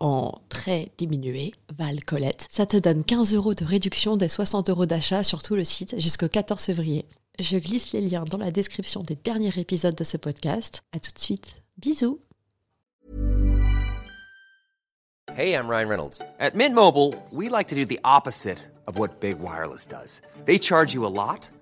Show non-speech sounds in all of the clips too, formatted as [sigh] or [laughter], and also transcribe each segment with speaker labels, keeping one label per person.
Speaker 1: en très diminué, Val Colette. Ça te donne 15 euros de réduction des 60 euros d'achat sur tout le site jusqu'au 14 février. Je glisse les liens dans la description des derniers épisodes de ce podcast. À tout de suite. Bisous.
Speaker 2: Hey, I'm Ryan Reynolds. At Mint Mobile, we like to do the opposite of what Big Wireless does. They charge you a lot.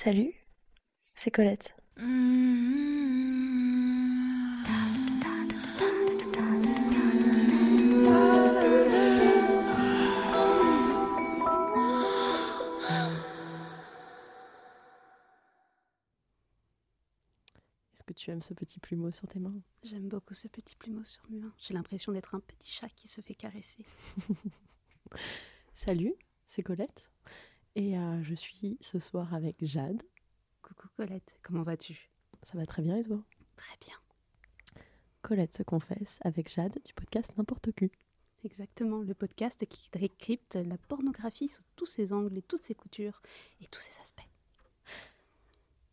Speaker 1: Salut, c'est Colette. Est-ce que tu aimes ce petit plumeau sur tes mains?
Speaker 3: J'aime beaucoup ce petit plumeau sur mes mains. J'ai l'impression d'être un petit chat qui se fait caresser. [laughs]
Speaker 1: Salut, c'est Colette. Et euh, je suis ce soir avec Jade.
Speaker 3: Coucou Colette, comment vas-tu?
Speaker 1: Ça va très bien et toi?
Speaker 3: Très bien.
Speaker 1: Colette se confesse avec Jade du podcast N'importe qui.
Speaker 3: Exactement, le podcast qui décrypte la pornographie sous tous ses angles et toutes ses coutures et tous ses aspects.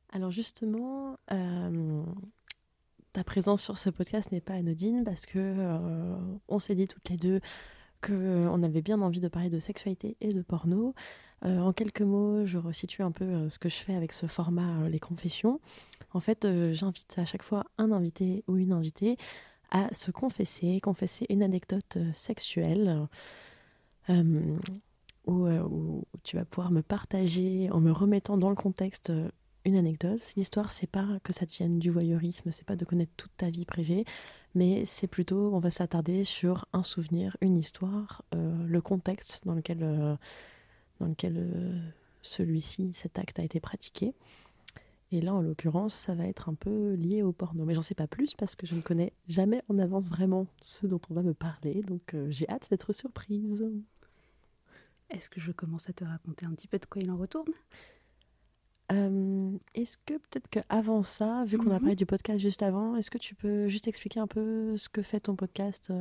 Speaker 1: Alors justement, euh, ta présence sur ce podcast n'est pas anodine parce que euh, on s'est dit toutes les deux qu'on avait bien envie de parler de sexualité et de porno. Euh, en quelques mots, je resitue un peu euh, ce que je fais avec ce format euh, Les Confessions. En fait, j'invite à chaque fois un invité ou une invitée à se confesser, confesser une anecdote sexuelle. Où, tu vas pouvoir me partager en me remettant dans le contexte une anecdote. L'histoire, c'est pas que ça devienne du voyeurisme, c'est pas de connaître toute ta vie privée, mais c'est plutôt, on va s'attarder sur un souvenir, une histoire, le contexte dans lequel dans lequel euh, celui-ci, cet acte a été pratiqué. Et là, en l'occurrence, ça va être un peu lié au porno. Mais j'en sais pas plus parce que je ne connais jamais en avance vraiment ce dont on va me parler. Donc euh, j'ai hâte d'être surprise.
Speaker 3: Est-ce que je commence à te raconter un petit peu de quoi il en retourne?
Speaker 1: Euh, Est-ce que peut-être qu'avant ça, vu qu'on a mhm. parlé du podcast juste avant, est-ce que tu peux juste expliquer un peu ce que fait ton podcast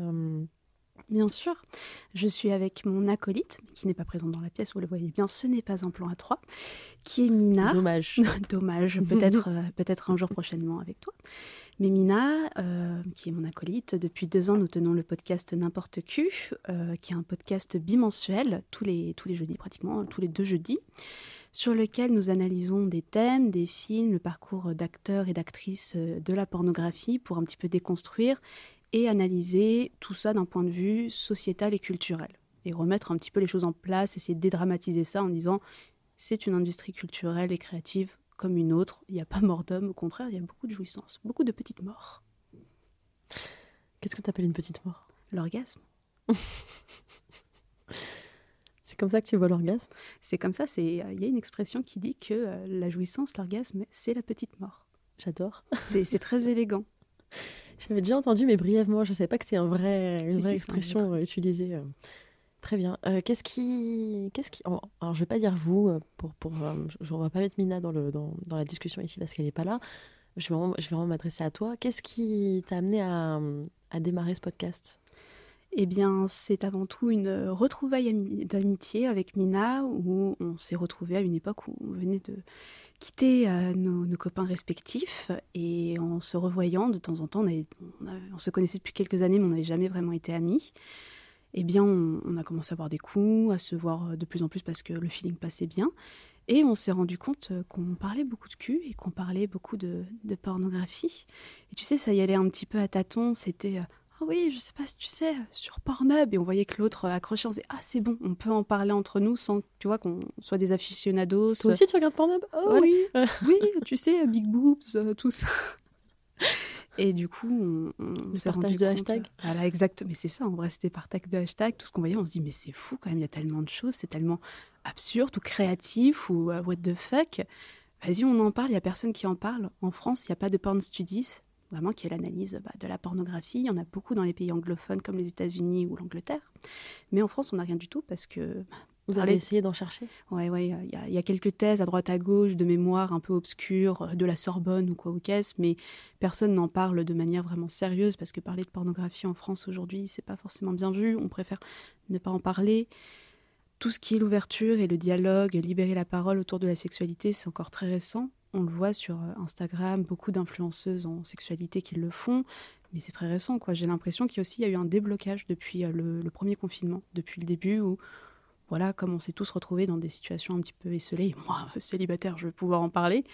Speaker 3: Bien sûr, je suis avec mon acolyte, qui n'est pas présente dans la pièce, vous le voyez bien, ce n'est pas un plan à trois, qui est Mina.
Speaker 1: Dommage. [laughs]
Speaker 3: Dommage, peut-être euh, peut-être un jour prochainement avec toi. Mais Mina, euh, qui est mon acolyte, depuis deux ans, nous tenons le podcast N'importe Q, euh, qui est un podcast bimensuel, tous les, tous les jeudis pratiquement, tous les deux jeudis, sur lequel nous analysons des thèmes, des films, le parcours d'acteurs et d'actrices de la pornographie pour un petit peu déconstruire et analyser tout ça d'un point de vue sociétal et culturel. Et remettre un petit peu les choses en place, essayer de dédramatiser ça en disant c'est une industrie culturelle et créative comme une autre. Il n'y a pas mort d'homme, au contraire, il y a beaucoup de jouissance, beaucoup de petites morts.
Speaker 4: Qu'est-ce que tu appelles une petite mort?
Speaker 3: L'orgasme. [laughs]
Speaker 4: c'est comme ça que tu vois l'orgasme?
Speaker 3: C'est comme ça, il y a une expression qui dit que euh, la jouissance, l'orgasme, c'est la petite mort.
Speaker 4: J'adore.
Speaker 3: C'est très élégant. [laughs]
Speaker 4: J'avais déjà entendu, mais brièvement, je ne savais pas que c'était un vrai, une vraie expression euh, utilisée. Euh. Très bien. Qu'est-ce qui, qu'est-ce qui, alors je vais pas dire vous pour, pour, je, on va pas mettre Mina dans le dans, dans la discussion ici parce qu'elle n'est pas là. Je vais vraiment, je vais vraiment m'adresser à toi. Qu'est-ce qui t'a amené à, à démarrer ce podcast?
Speaker 3: Eh bien, c'est avant tout une retrouvaille d'amitié avec Mina, où on s'est retrouvés à une époque où on venait de quitter euh, nos, copains respectifs, et en se revoyant de temps en temps, on, se connaissait depuis quelques années, mais on n'avait jamais vraiment été amis. Eh bien, on, a commencé à boire des coups, à se voir de plus en plus parce que le feeling passait bien. Et on s'est rendu compte qu'on parlait beaucoup de cul et qu'on parlait beaucoup de, de, pornographie. Et tu sais, ça y allait un petit peu à tâtons. C'était euh, ah oui, je sais pas si tu sais, sur Pornhub. Et on voyait que l'autre accrochait, on disait Ah, c'est bon, on peut en parler entre nous sans, tu vois, qu'on soit des aficionados.
Speaker 4: Toi aussi, tu regardes Pornhub?
Speaker 3: Oh oui [laughs] Oui, tu sais, Big Boobs, euh, tout ça. Et du coup, on, on s'est
Speaker 4: partage de hashtag.
Speaker 3: Voilà, exact. Mais c'est ça, on restait partage de hashtag. Tout ce qu'on voyait, on se dit, mais c'est fou quand même, il y a tellement de choses, c'est tellement absurde ou créatif ou euh, what the fuck. Vas-y, on en parle, il n'y a personne qui en parle. En France, il n'y a pas de porn studies vraiment qui est l'analyse bah, de la pornographie. Il y en a beaucoup dans les pays anglophones comme les États-Unis ou l'Angleterre. Mais en France, on n'a rien du tout parce que...
Speaker 4: Vous avez essayé d'en chercher?
Speaker 3: Oui, ouais, il y, a quelques thèses à droite à gauche de mémoire un peu obscures, euh, de la Sorbonne ou quoi ou qu'est-ce, mais personne n'en parle de manière vraiment sérieuse parce que parler de pornographie en France aujourd'hui, c'est pas forcément bien vu. On préfère ne pas en parler. Tout ce qui est l'ouverture et le dialogue, libérer la parole autour de la sexualité, c'est encore très récent. On le voit sur euh, Instagram, beaucoup d'influenceuses en sexualité qui le font, mais c'est très récent. quoi. J'ai l'impression qu'il y a aussi eu un déblocage depuis euh, le, premier confinement, depuis le début, où, voilà, comme on s'est tous retrouvés dans des situations un petit peu esselées, [laughs] moi, célibataire, je vais pouvoir en parler,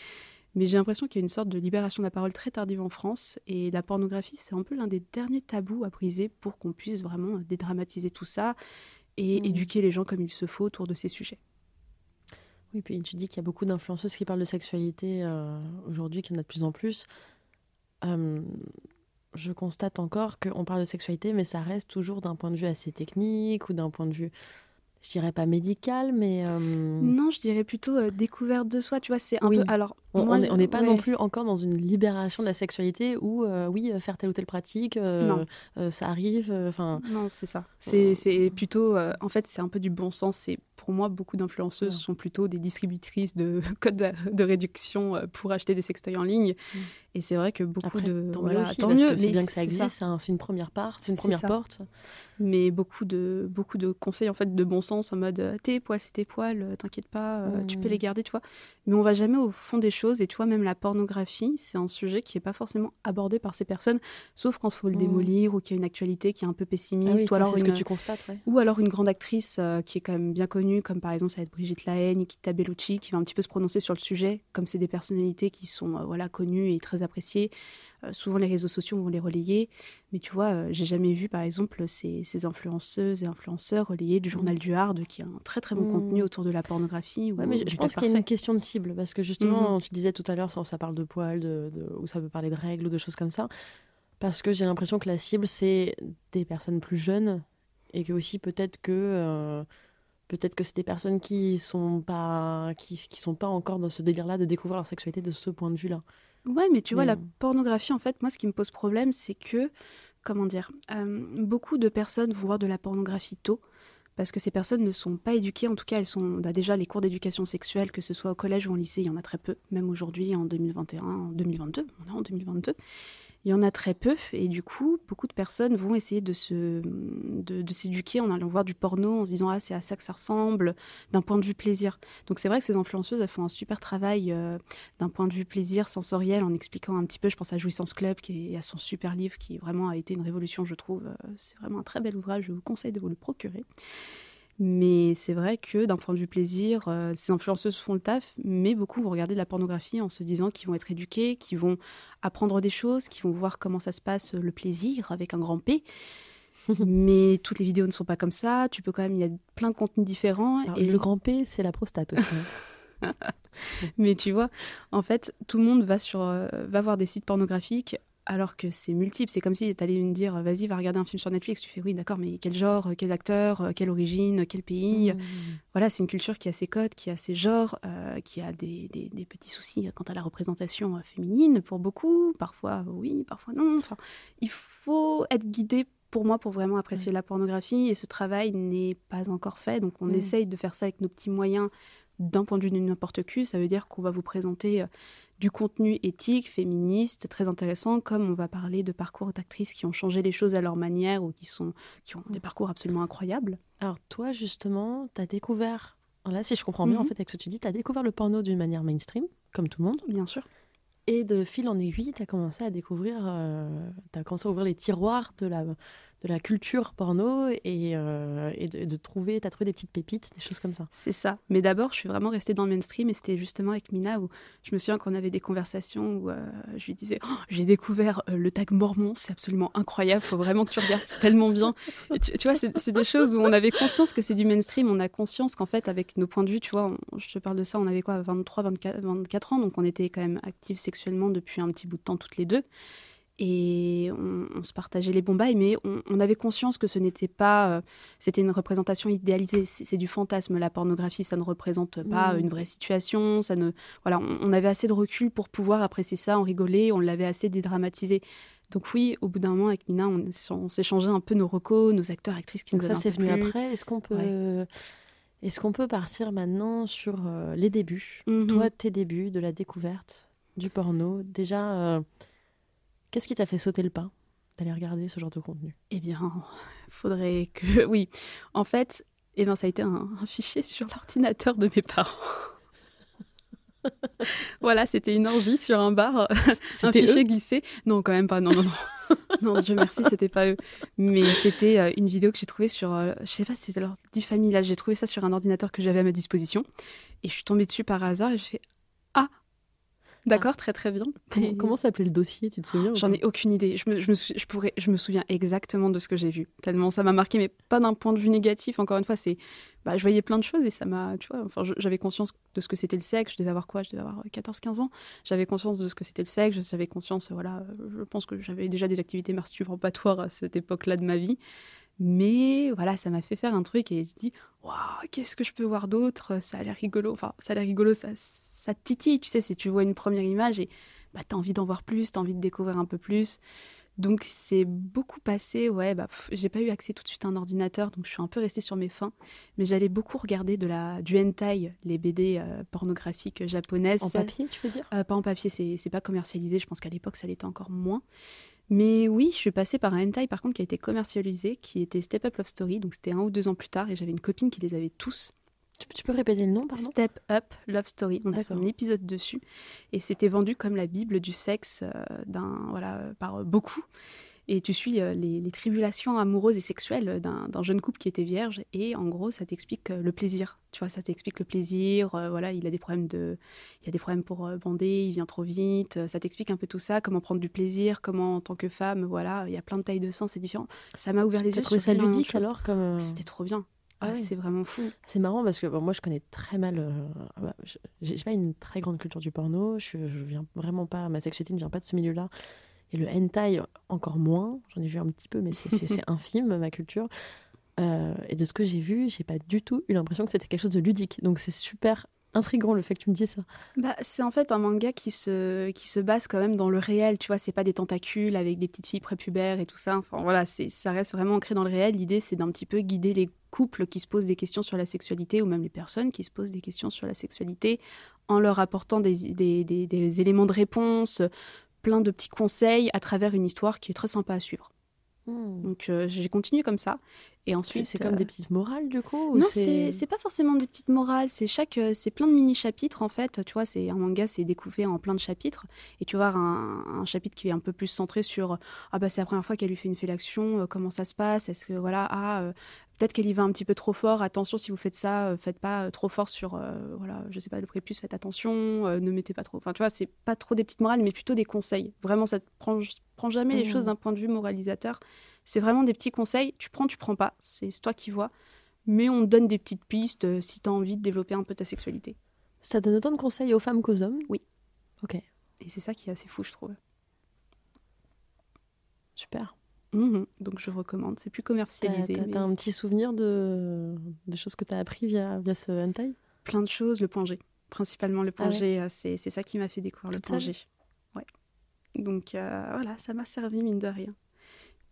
Speaker 3: mais j'ai l'impression qu'il y a une sorte de libération de la parole très tardive en France, et la pornographie, c'est un peu l'un des derniers tabous à briser pour qu'on puisse vraiment dédramatiser tout ça et mmh. éduquer les gens comme il se faut autour de ces sujets.
Speaker 4: Oui, puis tu dis qu'il y a beaucoup d'influenceuses qui parlent de sexualité euh, aujourd'hui, qu'il y en a de plus en plus. Euh, je constate encore qu'on parle de sexualité, mais ça reste toujours d'un point de vue assez technique ou d'un point de vue je dirais pas médical, mais euh,
Speaker 3: non, je dirais plutôt euh, découverte de soi. Tu vois, c'est un peu. Alors,
Speaker 4: on n'est pas non plus encore dans une libération de la sexualité où euh, oui, faire telle ou telle pratique, ça arrive. Enfin.
Speaker 3: Non, c'est ça. C'est plutôt. en fait, c'est un peu du bon sens. C'est pour moi, beaucoup d'influenceuses sont plutôt des distributrices de [laughs] codes de réduction pour acheter des sextoys en ligne. Mm. Et c'est vrai que beaucoup de.
Speaker 4: Tant mieux, tant mieux c'est bien que ça existe, c'est une première part, c'est une première porte.
Speaker 3: Mais beaucoup de, beaucoup de conseils en fait de bon sens en mode euh, tes poils, c'est tes poils, euh, t'inquiète pas, euh, tu peux les garder, tu vois. Mais on va jamais au fond des choses. Et tu vois, même la pornographie, c'est un sujet qui n'est pas forcément abordé par ces personnes, sauf quand il faut le mmh. démolir ou qu'il y a une actualité qui est un peu pessimiste.
Speaker 4: Ah ou
Speaker 3: alors
Speaker 4: une, ce que tu constates,
Speaker 3: Ou alors une grande actrice qui est quand même bien connue, comme par exemple ça va être Brigitte Lahaye, Nikita Bellucci, qui va un petit peu se prononcer sur le sujet, comme c'est des personnalités qui sont voilà connues et très appréciées. Euh, souvent, les réseaux sociaux vont les relayer. Mais tu vois, euh, j'ai jamais vu, par exemple, ces, influenceuses et influenceurs relayer du journal mm. du Hard, qui a un très très bon mm. contenu autour de la pornographie.
Speaker 4: mais je pense qu'il y a une question de cible. Parce que justement, mm. tu disais tout à l'heure, ça, ça, parle de poils, de, ou ça peut parler de règles ou de choses comme ça. Parce que j'ai l'impression que la cible, c'est des personnes plus jeunes. Et que aussi, peut-être que. Euh, peut-être que c'est des personnes qui sont pas qui, qui sont pas encore dans ce délire-là de découvrir leur sexualité de ce point de vue-là.
Speaker 3: Ouais, mais tu vois, la pornographie, en fait, moi, ce qui me pose problème, c'est que, comment dire, euh, beaucoup de personnes vont voir de la pornographie tôt, parce que ces personnes ne sont pas éduquées, en tout cas, elles sont bah, déjà les cours d'éducation sexuelle, que ce soit au collège ou au lycée, il y en a très peu, même aujourd'hui, en 2021, en 2022, on est en 2022 il y en a très peu et du coup beaucoup de personnes vont essayer de se s'éduquer en allant voir du porno en se disant ah c'est à ça que ça ressemble d'un point de vue plaisir. Donc c'est vrai que ces influenceuses elles font un super travail euh, d'un point de vue plaisir sensoriel en expliquant un petit peu. Je pense à Jouissance Club qui est à son super livre qui vraiment a été une révolution je trouve. Euh, c'est vraiment un très bel ouvrage je vous conseille de vous le procurer mais c'est vrai que d'un point de vue plaisir, euh, ces influenceuses font le taf, mais beaucoup vont regarder de la pornographie en se disant qu'ils vont être éduqués, qu'ils vont apprendre des choses, qu'ils vont voir comment ça se passe le plaisir avec un grand P. [laughs] mais toutes les vidéos ne sont pas comme ça. Tu peux quand même, il y a plein de contenus différents.
Speaker 4: et le grand P, c'est la prostate aussi. Hein. [laughs]
Speaker 3: Mais tu vois, en fait, tout le monde va, sur, euh, va voir des sites pornographiques alors que c'est multiple. C'est comme si tu allais me dire, vas-y, va regarder un film sur Netflix. Tu fais, oui, d'accord, mais quel genre, euh, quel acteur, euh, quelle origine, quel pays
Speaker 1: Mmh.
Speaker 3: Voilà, c'est une culture qui a ses codes, qui a ses genres, euh, qui a des, des- des petits soucis quant à la représentation euh, féminine pour beaucoup. Parfois, oui, parfois non. Enfin, il faut être guidé pour moi pour vraiment apprécier la pornographie et ce travail n'est pas encore fait. Donc on essaye de faire ça avec nos petits moyens d'un point de vue de n'importe qui. Ça veut dire qu'on va vous présenter euh, du contenu éthique, féministe, très intéressant, comme on va parler de parcours d'actrices qui ont changé les choses à leur manière ou qui, sont, qui ont des parcours absolument incroyables.
Speaker 4: Alors toi, justement, tu as découvert, là si je comprends bien, en
Speaker 3: Mhm.
Speaker 4: fait, avec ce que tu dis, tu as découvert le porno d'une manière mainstream, comme tout le monde.
Speaker 3: Bien sûr.
Speaker 4: Et de fil en aiguille, tu as commencé à découvrir, tu as commencé à ouvrir les tiroirs de la, de la culture porno et, euh, et de, trouver, tu as trouvé des petites pépites, des choses comme ça.
Speaker 3: C'est ça. Mais d'abord, je suis vraiment restée dans le mainstream et c'était justement avec Mina où je me souviens qu'on avait des conversations où euh, je lui disais Oh, J'ai découvert euh, le tag mormon, c'est absolument incroyable, faut vraiment que tu regardes, c'est tellement bien. Et tu, vois, c'est des choses où on avait conscience que c'est du mainstream, on a conscience qu'en fait, avec nos points de vue, tu vois, je te parle de ça, on avait quoi, 23, 24, 24 ans, donc on était quand même actifs sexuellement depuis un petit bout de temps toutes les deux. Et on, on se partageait les bons bails, mais on, on avait conscience que ce n'était pas. euh, c'était une représentation idéalisée. C'est du fantasme. La pornographie, ça ne représente pas une vraie situation. Ça ne, voilà, on, on avait assez de recul pour pouvoir apprécier ça, en rigoler. On l'avait assez dédramatisé. Donc oui, au bout d'un moment, avec Mina, on, s'échangeait un peu nos recos, nos acteurs, actrices qui
Speaker 4: Donc
Speaker 3: nous
Speaker 4: ça, c'est venu après. Est-ce qu'on peut, est-ce qu'on peut partir maintenant sur euh, les débuts?
Speaker 3: Mhm.
Speaker 4: Toi, tes débuts de la découverte du porno. Déjà, euh, qu'est-ce qui t'a fait sauter le pas d'aller regarder ce genre de contenu?
Speaker 3: Eh bien, faudrait que. [laughs] Oui. En fait, eh ben, ça a été un, un fichier sur l'ordinateur de mes parents. [laughs] voilà, c'était une orgie sur un bar, un
Speaker 4: C'était
Speaker 3: fichier
Speaker 4: eux?
Speaker 3: glissé. Non, quand même pas. Non, non, non. [laughs] non, Dieu merci, c'était pas eux. Mais c'était euh, une vidéo que j'ai trouvée sur. euh, je sais pas si c'était du famille. Là, j'ai trouvé ça sur un ordinateur que j'avais à ma disposition. Et je suis tombée dessus par hasard et je fais Ah D'accord, très très bien.
Speaker 4: Comment, comment s'appelait le dossier Tu te souviens ou
Speaker 3: J'en ai aucune idée. Je me, je me sou- je pourrais, je me souviens exactement de ce que j'ai vu. Tellement ça m'a marqué, mais pas d'un point de vue négatif. Encore une fois, c'est, bah, je voyais plein de choses et ça m'a, tu vois, enfin, j'avais conscience de ce que c'était le sexe. Je devais avoir quoi? Je devais avoir 14-15 ans. J'avais conscience de ce que c'était le sexe. J'avais conscience, voilà, euh, je pense que j'avais déjà des activités masturbatoires à cette époque-là de ma vie. Mais voilà, ça m'a fait faire un truc et je dis, waouh, qu'est-ce que je peux voir d'autre? Ça a l'air rigolo. Enfin, ça a l'air rigolo, ça, ça te titille, tu sais, si tu vois une première image et bah, t'as envie d'en voir plus, t'as envie de découvrir un peu plus. Donc c'est beaucoup passé, ouais, bah, j'ai pas eu accès tout de suite à un ordinateur, donc je suis un peu restée sur mes fins. Mais j'allais beaucoup regarder de la, du hentai, les BD euh, pornographiques japonaises.
Speaker 4: En papier, tu veux dire?
Speaker 3: Euh, pas en papier, c'est c'est pas commercialisé. Je pense qu'à l'époque, ça l'était encore moins. Mais oui, je suis passée par un hentai, par contre, qui a été commercialisé, qui était Step Up Love Story. Donc c'était un ou deux ans plus tard, et j'avais une copine qui les avait tous.
Speaker 4: tu, peux- tu peux répéter le nom, pardon?
Speaker 3: Step Up Love Story. On a fait un épisode dessus, et c'était vendu comme la Bible du sexe euh, d'un voilà euh, par beaucoup. Et tu suis euh, les, les tribulations amoureuses et sexuelles d'un jeune couple qui était vierge. Et en gros, ça t'explique euh, le plaisir. Tu vois, ça t'explique le plaisir. euh, voilà, il a des problèmes de, il y a des problèmes pour bander, il vient trop vite. ça t'explique un peu tout ça, comment prendre du plaisir, comment en tant que femme, voilà, il y a plein de tailles de seins, c'est différent. Ça m'a ouvert les
Speaker 4: Tu
Speaker 3: yeux.
Speaker 4: as trouvé ça ludique alors comme,
Speaker 3: C'était trop bien.
Speaker 4: Ah
Speaker 3: Ah. C'est vraiment fou.
Speaker 4: C'est marrant parce que bon, moi je connais très mal. euh, ah bah, je- j'ai j'ai pas une très grande culture du porno. Je, je viens vraiment pas. Ma sexualité ne vient pas de ce milieu-là. Et le hentai encore moins. J'en ai vu un petit peu, mais c'est- [laughs] infime ma culture. Euh, et de ce que j'ai vu, j'ai pas du tout eu l'impression que c'était quelque chose de ludique. Donc c'est super intriguant le fait que tu me dises ça.
Speaker 3: Bah, c'est en fait un manga qui se, qui se base quand même dans le réel, tu vois, c'est pas des tentacules avec des petites filles prépubères et tout ça, enfin voilà, ça reste vraiment ancré dans le réel. L'idée, c'est d'un petit peu guider les couples qui se posent des questions sur la sexualité ou même les personnes qui se posent des questions sur la sexualité en leur apportant des, des, des- des éléments de réponse, plein de petits conseils à travers une histoire qui est très sympa à suivre. Donc euh, j'ai continué comme ça. Et ensuite,
Speaker 4: c'est comme
Speaker 3: euh,
Speaker 4: des petites morales du coup ou
Speaker 3: non, c'est c'est pas forcément des petites morales, c'est chaque euh, c'est plein de mini chapitres en fait, tu vois, c'est un manga c'est découpé en plein de chapitres. Et tu vas avoir un, un chapitre qui est un peu plus centré sur ah bah c'est la première fois qu'elle lui fait une fellation, euh, comment ça se passe, est-ce que voilà, ah euh, peut-être qu'elle y va un petit peu trop fort, attention si vous faites ça, euh, faites pas euh, trop fort sur euh, voilà, je sais pas le prépuce, faites attention, euh, ne mettez pas trop. Enfin tu vois, c'est pas trop des petites morales mais plutôt des conseils. Vraiment ça te prend prend jamais les choses d'un point de vue moralisateur. C'est vraiment des petits conseils. Tu prends, tu prends pas. C'est toi qui vois. Mais on donne des petites pistes euh, si tu as envie de développer un peu ta sexualité.
Speaker 4: Ça donne autant de conseils aux femmes qu'aux hommes?
Speaker 3: Oui.
Speaker 4: Ok,
Speaker 3: Et c'est ça qui est assez fou, je trouve.
Speaker 4: super.
Speaker 3: Mhm. Donc je recommande. C'est plus
Speaker 4: T'as
Speaker 3: commercialisé.
Speaker 4: t'as-
Speaker 3: mais
Speaker 4: t'as un petit souvenir de... des choses que tu as appris via, via ce hentai?
Speaker 3: Plein de choses. Le G. Principalement le point
Speaker 4: Ah ouais.
Speaker 3: Euh, C'est ça qui m'a fait découvrir
Speaker 4: Toute
Speaker 3: le G. Ouais. Donc euh, voilà, ça m'a servi mine de rien.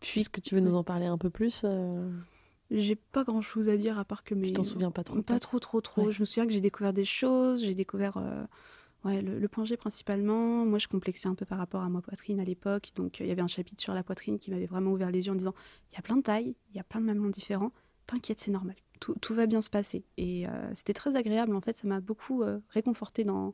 Speaker 3: Puis
Speaker 4: Est-ce que tu veux nous en parler un peu plus euh,
Speaker 3: j'ai pas grand chose à dire à part que mes.
Speaker 4: Tu t'en souviens pas trop
Speaker 3: Pas trop, trop, trop.
Speaker 4: Ouais.
Speaker 3: Je me souviens que j'ai découvert des choses. J'ai découvert euh, ouais, le, le point G principalement. Moi, je complexais un peu par rapport à ma poitrine à l'époque. Donc, euh, il y avait un chapitre sur la poitrine qui m'avait vraiment ouvert les yeux en disant il y a plein de tailles, il y a plein de mamelons différents. T'inquiète, c'est normal. Tout, tout va bien se passer. Et euh, c'était très agréable. En fait, ça m'a beaucoup euh, réconforté dans,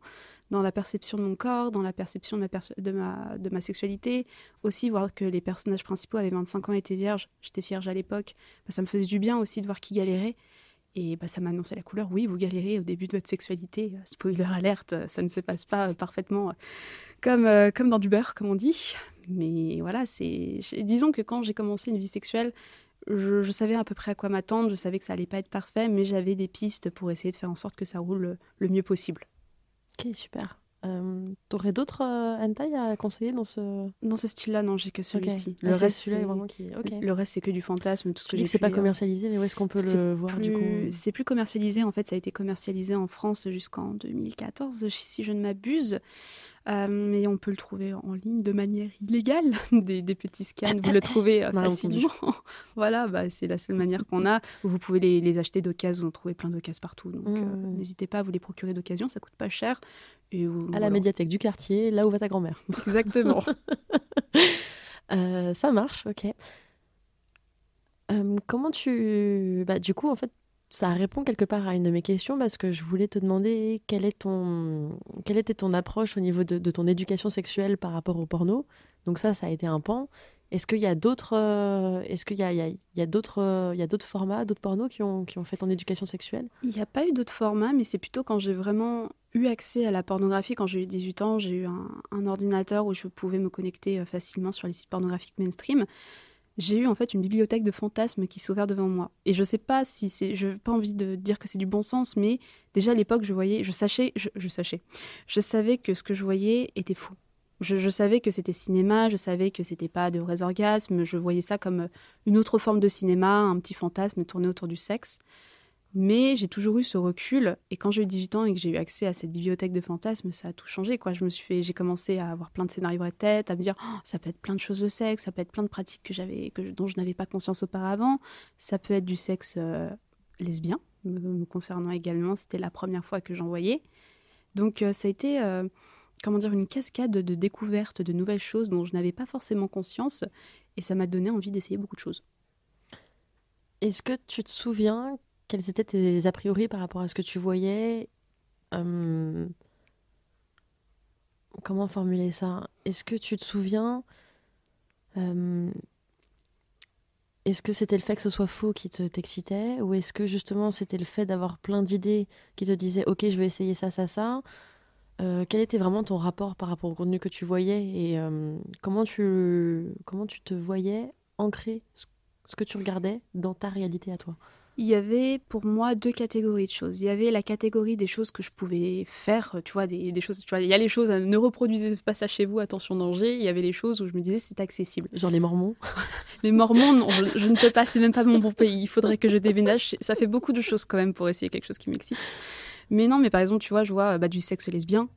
Speaker 3: dans la perception de mon corps, dans la perception de ma, de, ma, de ma sexualité. Aussi, voir que les personnages principaux avaient 25 ans et étaient vierges. J'étais vierge à l'époque. Bah, ça me faisait du bien aussi de voir qu'ils galéraient. Et bah, ça m'a annoncé la couleur. Oui, vous galérez au début de votre sexualité. Euh, Spoiler alerte, euh, ça ne se passe pas euh, parfaitement comme, comme dans du beurre, comme on dit. Mais voilà, c'est. Disons que quand j'ai commencé une vie sexuelle, je, je savais à peu près à quoi m'attendre. Je savais que ça allait pas être parfait, mais j'avais des pistes pour essayer de faire en sorte que ça roule le, le mieux possible.
Speaker 4: Ok, super. Euh, T'aurais d'autres euh, hentai à conseiller dans ce.
Speaker 3: Dans ce style-là, non, j'ai que celui-ci.
Speaker 4: Le
Speaker 3: Le
Speaker 4: reste,
Speaker 3: c'est-
Speaker 4: vraiment qui.
Speaker 3: Le reste, c'est que du fantasme, tout ce que j'ai
Speaker 4: c'est pas commercialisé, mais où est-ce qu'on peut le voir du coup
Speaker 3: plus- C'est plus commercialisé, en fait, ça a été commercialisé en France jusqu'en 2014, si je ne m'abuse. Euh, mais on peut le trouver en ligne de manière illégale, [laughs] des, des petits scans, vous le trouvez euh, facilement. [laughs] voilà, bah, c'est la seule manière qu'on a. Vous pouvez les, les acheter d'occasion, vous en trouvez plein d'occasions partout. Donc euh,
Speaker 4: Mmh.
Speaker 3: n'hésitez pas à vous les procurer d'occasion, ça coûte pas cher. Et vous-
Speaker 4: À la médiathèque du quartier, là où va ta grand-mère. [laughs]
Speaker 3: Exactement.
Speaker 4: Euh, ça marche, ok. Euh, comment tu... Bah, du coup, en fait, ça répond quelque part à une de mes questions parce que je voulais te demander quelle, était ton approche au niveau de, ton éducation sexuelle par rapport au porno. Donc ça, ça a été un pan. Est-ce qu'il y a d'autres euh, est-ce qu'il y a, y a, d'autres il y a d'autres formats, d'autres pornos qui ont, qui ont fait ton éducation sexuelle?
Speaker 3: Il n'y a pas eu d'autres formats, mais c'est plutôt quand j'ai vraiment eu accès à la pornographie. Quand j'ai eu 18 ans, j'ai eu un, un ordinateur où je pouvais me connecter euh, facilement sur les sites pornographiques mainstream. J'ai eu en fait une bibliothèque de fantasmes qui s'est ouverte devant moi. Et je sais pas si c'est, je n'ai pas envie de dire que c'est du bon sens, mais déjà à l'époque, je voyais, je sachais, je, sachais, je savais que ce que je voyais était fou. Je, je savais que c'était cinéma, je savais que c'était pas de vrais orgasmes, je voyais ça comme une autre forme de cinéma, un petit fantasme tourné autour du sexe. Mais j'ai toujours eu ce recul, et quand j'ai eu 18 ans et que j'ai eu accès à cette bibliothèque de fantasmes, ça a tout changé. Quoi. Je me suis fait, j'ai commencé à avoir plein de scénarios à tête, à me dire, Oh, ça peut être plein de choses de sexe, ça peut être plein de pratiques que j'avais, que, dont je n'avais pas conscience auparavant, ça peut être du sexe euh, lesbien, me, me concernant également, c'était la première fois que j'en voyais. Donc euh, ça a été, euh, comment dire, une cascade de découvertes de nouvelles choses dont je n'avais pas forcément conscience, et ça m'a donné envie d'essayer beaucoup de choses.
Speaker 4: Est-ce que tu te souviens quels étaient tes a priori par rapport à ce que tu voyais Comment formuler ça? Est-ce que tu te souviens Est-ce que c'était le fait que ce soit faux qui te t'excitait? Ou est-ce que justement c'était le fait d'avoir plein d'idées qui te disaient Ok, je vais essayer ça, ça, ça? Quel était vraiment ton rapport par rapport au contenu que tu voyais? Et comment, tu, comment tu te voyais ancrer ce que tu regardais dans ta réalité à toi?
Speaker 3: Il y avait pour moi deux catégories de choses. Il y avait la catégorie des choses que je pouvais faire, tu vois, des, des choses, tu vois, il y a les choses, ne reproduisez pas ça chez vous, attention danger. Il y avait les choses où je me disais c'est accessible.
Speaker 4: Genre les Mormons [laughs]
Speaker 3: Les Mormons, non, je, je ne peux pas, c'est même pas mon bon pays. Il faudrait que je déménage. Ça fait beaucoup de choses quand même pour essayer quelque chose qui m'excite. Mais non, mais par exemple, tu vois, je vois bah, du sexe lesbien.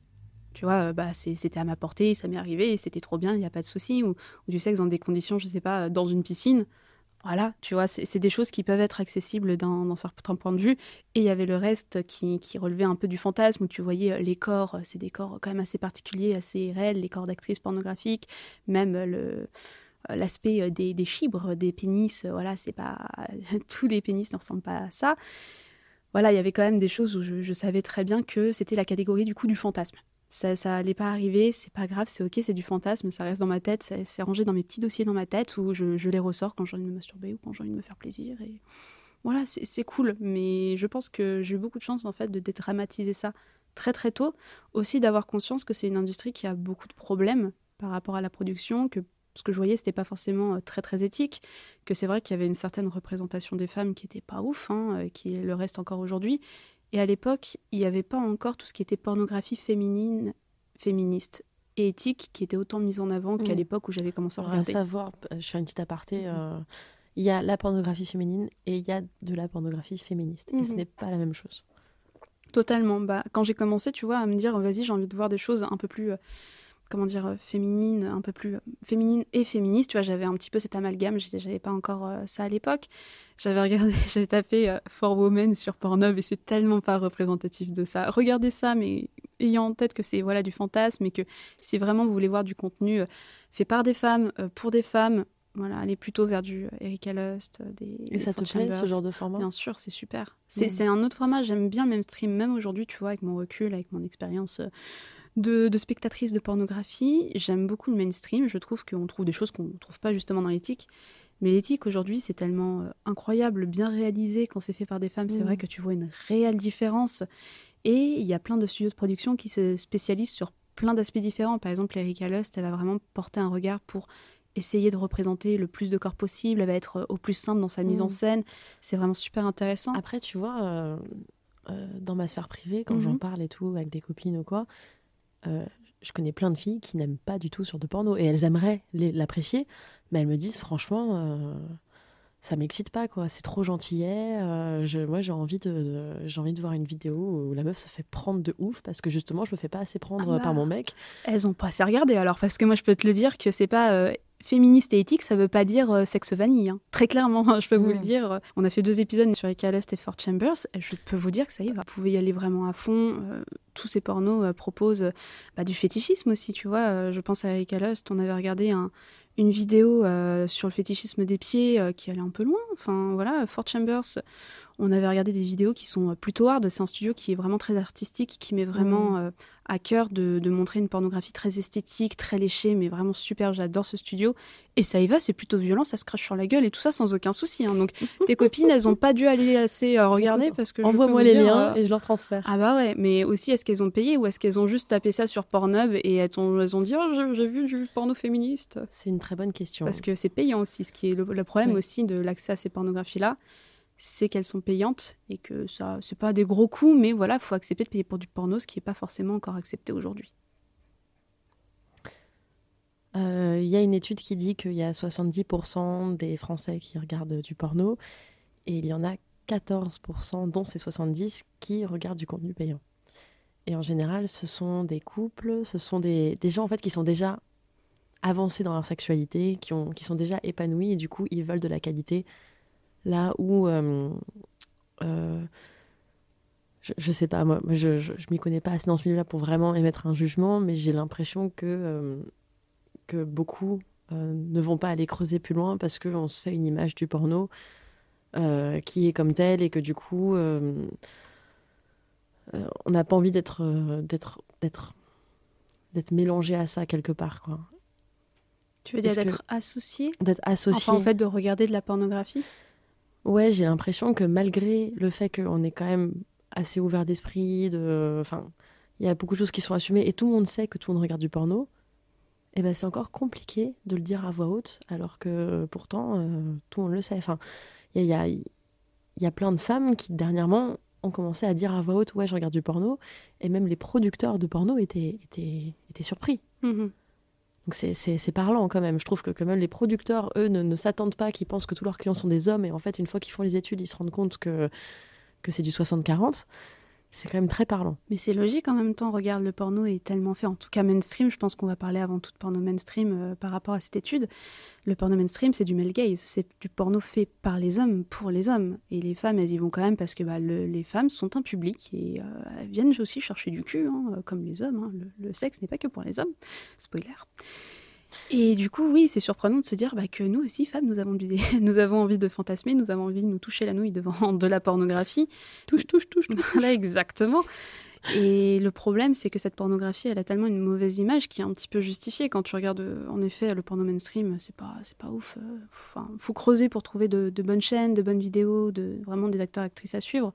Speaker 3: Tu vois, bah, c'était à ma portée, ça m'est arrivé, c'était trop bien, il n'y a pas de souci. Ou, ou du sexe dans des conditions, je sais pas, dans une piscine. Voilà, tu vois, c'est des choses qui peuvent être accessibles d'un certain point de vue. Et il y avait le reste qui, qui relevait un peu du fantasme, où tu voyais euh, les corps, euh, c'est des corps quand même assez particuliers, assez réels, les corps d'actrices pornographiques, même euh, euh, l'aspect euh, des, des fibres, des pénis, euh, voilà, c'est pas [laughs] tous les pénis ne ressemblent pas à ça. Voilà, il y avait quand même des choses où je, je savais très bien que c'était la catégorie du coup du fantasme. Ça, ça pas arriver, c'est pas grave, c'est ok, c'est du fantasme, ça reste dans ma tête, c'est rangé dans mes petits dossiers dans ma tête où je, les ressors quand j'ai envie de me masturber ou quand j'ai envie de me faire plaisir. Voilà, c'est c'est cool, mais je pense que j'ai eu beaucoup de chance en fait de dédramatiser ça très très tôt. Aussi d'avoir conscience que c'est une industrie qui a beaucoup de problèmes par rapport à la production, que ce que je voyais c'était pas forcément euh, très très éthique, que c'est vrai qu'il y avait une certaine représentation des femmes qui était pas ouf, hein, euh, qui le reste encore aujourd'hui. Et à l'époque, il n'y avait pas encore tout ce qui était pornographie féminine, féministe et éthique qui était autant mise en avant qu'à
Speaker 4: Mm.
Speaker 3: l'époque où j'avais commencé à
Speaker 4: Alors, à
Speaker 3: regarder.
Speaker 4: savoir, euh, je fais une petite aparté.
Speaker 3: Mhm.
Speaker 4: euh, Il y a la pornographie féminine et il y a de la pornographie féministe. Et ce
Speaker 3: Mhm.
Speaker 4: n'est pas la même chose.
Speaker 3: Totalement. Bah, quand j'ai commencé, tu vois, à me dire, vas-y, j'ai envie de voir des choses un peu plus, euh, comment dire, euh, féminines, un peu plus euh, féminines et féministes. Tu vois, j'avais un petit peu cet amalgame. J'avais pas encore euh, ça à l'époque. J'avais regardé, [laughs] j'avais tapé euh, For Women sur Pornhub et c'est tellement pas représentatif de ça. Regardez ça, mais ayant en tête que c'est voilà du fantasme et que si vraiment vous voulez voir du contenu euh, fait par des femmes, pour des femmes, voilà, allez plutôt vers du Erika Lust, des.
Speaker 4: Et
Speaker 3: des
Speaker 4: ça te plaît, ce genre de format?
Speaker 3: Bien sûr, c'est super. C'est un autre format. J'aime bien le mainstream, même aujourd'hui, tu vois, avec mon recul, avec mon expérience de, de spectatrice de pornographie. J'aime beaucoup le mainstream. Je trouve qu'on trouve des choses qu'on ne trouve pas justement dans l'éthique. Mais l'éthique aujourd'hui, c'est tellement euh, incroyable, bien réalisé quand c'est fait par des femmes. C'est
Speaker 4: Mm.
Speaker 3: vrai que tu vois une réelle différence. Et il y a plein de studios de production qui se spécialisent sur plein d'aspects différents. Par exemple, Erika Lust, elle va vraiment porter un regard pour essayer de représenter le plus de corps possible. Elle va être euh, au plus simple dans sa mise
Speaker 4: Mm.
Speaker 3: en scène. C'est vraiment super intéressant.
Speaker 4: Après, tu vois, euh, euh, dans ma sphère privée, quand j'en
Speaker 3: Mhm.
Speaker 4: parle et tout, avec des copines ou quoi, euh, je connais plein de filles qui n'aiment pas du tout sur de porno. Et elles aimeraient l'apprécier, mais elles me disent, franchement, euh, ça m'excite pas, quoi. C'est trop gentillet. euh, je, moi, j'ai envie, de, de- j'ai envie de voir une vidéo où la meuf se fait prendre de ouf, parce que justement, je me fais pas assez prendre
Speaker 3: Ah bah.
Speaker 4: par mon mec.
Speaker 3: Elles ont pas assez regardé alors, parce que moi je peux te le dire que c'est pas féministe et éthique, ça veut pas dire euh, sexe vanille. hein. Très clairement, je peux vous le
Speaker 4: Mm.
Speaker 3: dire. On a fait deux épisodes sur Erika Lust et Fort Chambers, je peux vous dire que ça y va. Vous pouvez y aller vraiment à fond. euh, tous ces pornos euh, proposent euh, bah, du fétichisme aussi, tu vois. Euh, je pense à Erika Lust, on avait regardé un- une vidéo euh, sur le fétichisme des pieds euh, qui allait un peu loin. Enfin voilà, Fort Chambers, on avait regardé des vidéos qui sont euh, plutôt hard. C'est un studio qui est vraiment très artistique, qui met vraiment euh, à cœur de, de montrer une pornographie très esthétique, très léchée, mais vraiment super. J'adore ce studio. Et ça y va, c'est plutôt violent, ça se crache sur la gueule et tout ça sans aucun souci. hein. Donc [laughs] tes copines, elles ont pas dû aller assez euh, regarder parce que
Speaker 4: Envoie-moi les
Speaker 3: dire,
Speaker 4: liens
Speaker 3: euh,
Speaker 4: et je leur transfère.
Speaker 3: ah bah ouais, mais aussi est-ce qu'elles ont payé ou est-ce qu'elles ont juste tapé ça sur Pornhub et elles ont, elles ont dit oh j'ai- j'ai vu du porno féministe?
Speaker 4: C'est une très bonne question.
Speaker 3: parce que c'est payant aussi. Ce qui est le, le problème
Speaker 4: Oui.
Speaker 3: aussi de l'accès à ces pornographies-là, c'est qu'elles sont payantes et que ça, c'est pas des gros coûts, mais voilà, faut accepter de payer pour du porno, ce qui est pas forcément encore accepté aujourd'hui.
Speaker 4: Euh, Il y a une étude qui dit qu'il y a 70% des Français qui regardent du porno et il y en a 14%, dont ces 70, qui regardent du contenu payant. Et en général, ce sont des couples, ce sont des, des gens en fait qui sont déjà avancés dans leur sexualité, qui, ont, qui sont déjà épanouis et du coup ils veulent de la qualité. Là où, euh, euh, je, je sais pas, moi, je, je, je m'y connais pas assez dans ce milieu-là pour vraiment émettre un jugement, mais j'ai l'impression que euh, que beaucoup euh, ne vont pas aller creuser plus loin parce qu'on se fait une image du porno euh, qui est comme telle et que du coup on n'a pas envie d'être d'être d'être d'être mélangé à ça quelque part quoi.
Speaker 3: Tu veux dire
Speaker 4: que-
Speaker 3: d'être associé?
Speaker 4: D'être associé.
Speaker 3: Enfin, en fait, de regarder de la pornographie?
Speaker 4: Ouais j'ai l'impression que malgré le fait qu'on est quand même assez ouvert d'esprit de enfin il y a beaucoup de choses qui sont assumées et tout le monde sait que tout le monde regarde du porno et ben c'est encore compliqué de le dire à voix haute alors que pourtant euh, tout le monde le sait enfin il y a, y, a, y a plein de femmes qui dernièrement ont commencé à dire à voix haute ouais je regarde du porno et même les producteurs de porno étaient étaient, étaient surpris
Speaker 3: Mhm.
Speaker 4: Donc c'est- parlant quand même. Je trouve que, que même les producteurs, eux, ne, ne s'attendent pas, qu'ils pensent que tous leurs clients sont des hommes. Et en fait, une fois qu'ils font les études, ils se rendent compte que, que c'est du 60-40. C'est quand même très parlant.
Speaker 3: Mais c'est logique en même temps, regarde, le porno est tellement fait, en tout cas mainstream, je pense qu'on va parler avant tout de porno mainstream euh, par rapport à cette étude. Le porno mainstream, c'est du male gaze, c'est du porno fait par les hommes, pour les hommes. Et les femmes, elles y vont quand même parce que bah, le- les femmes sont un public et euh, elles viennent aussi chercher du cul, hein, comme les hommes. hein. Le sexe n'est pas que pour les hommes. Spoiler. Et du coup, oui, c'est surprenant de se dire bah, que nous aussi, femmes, nous avons, envie de- [laughs] nous avons envie de fantasmer, nous avons envie de nous toucher la nouille devant [laughs] de la pornographie. Touche, touche, touche. Voilà, exactement. Et le problème, c'est que cette pornographie, elle a tellement une mauvaise image qui est un petit peu justifiée. Quand tu regardes, euh, en effet, le porno mainstream, c'est pas, c'est pas ouf. euh, Enfin, faut creuser pour trouver de, de bonnes chaînes, de bonnes vidéos, de vraiment des acteurs, actrices à suivre.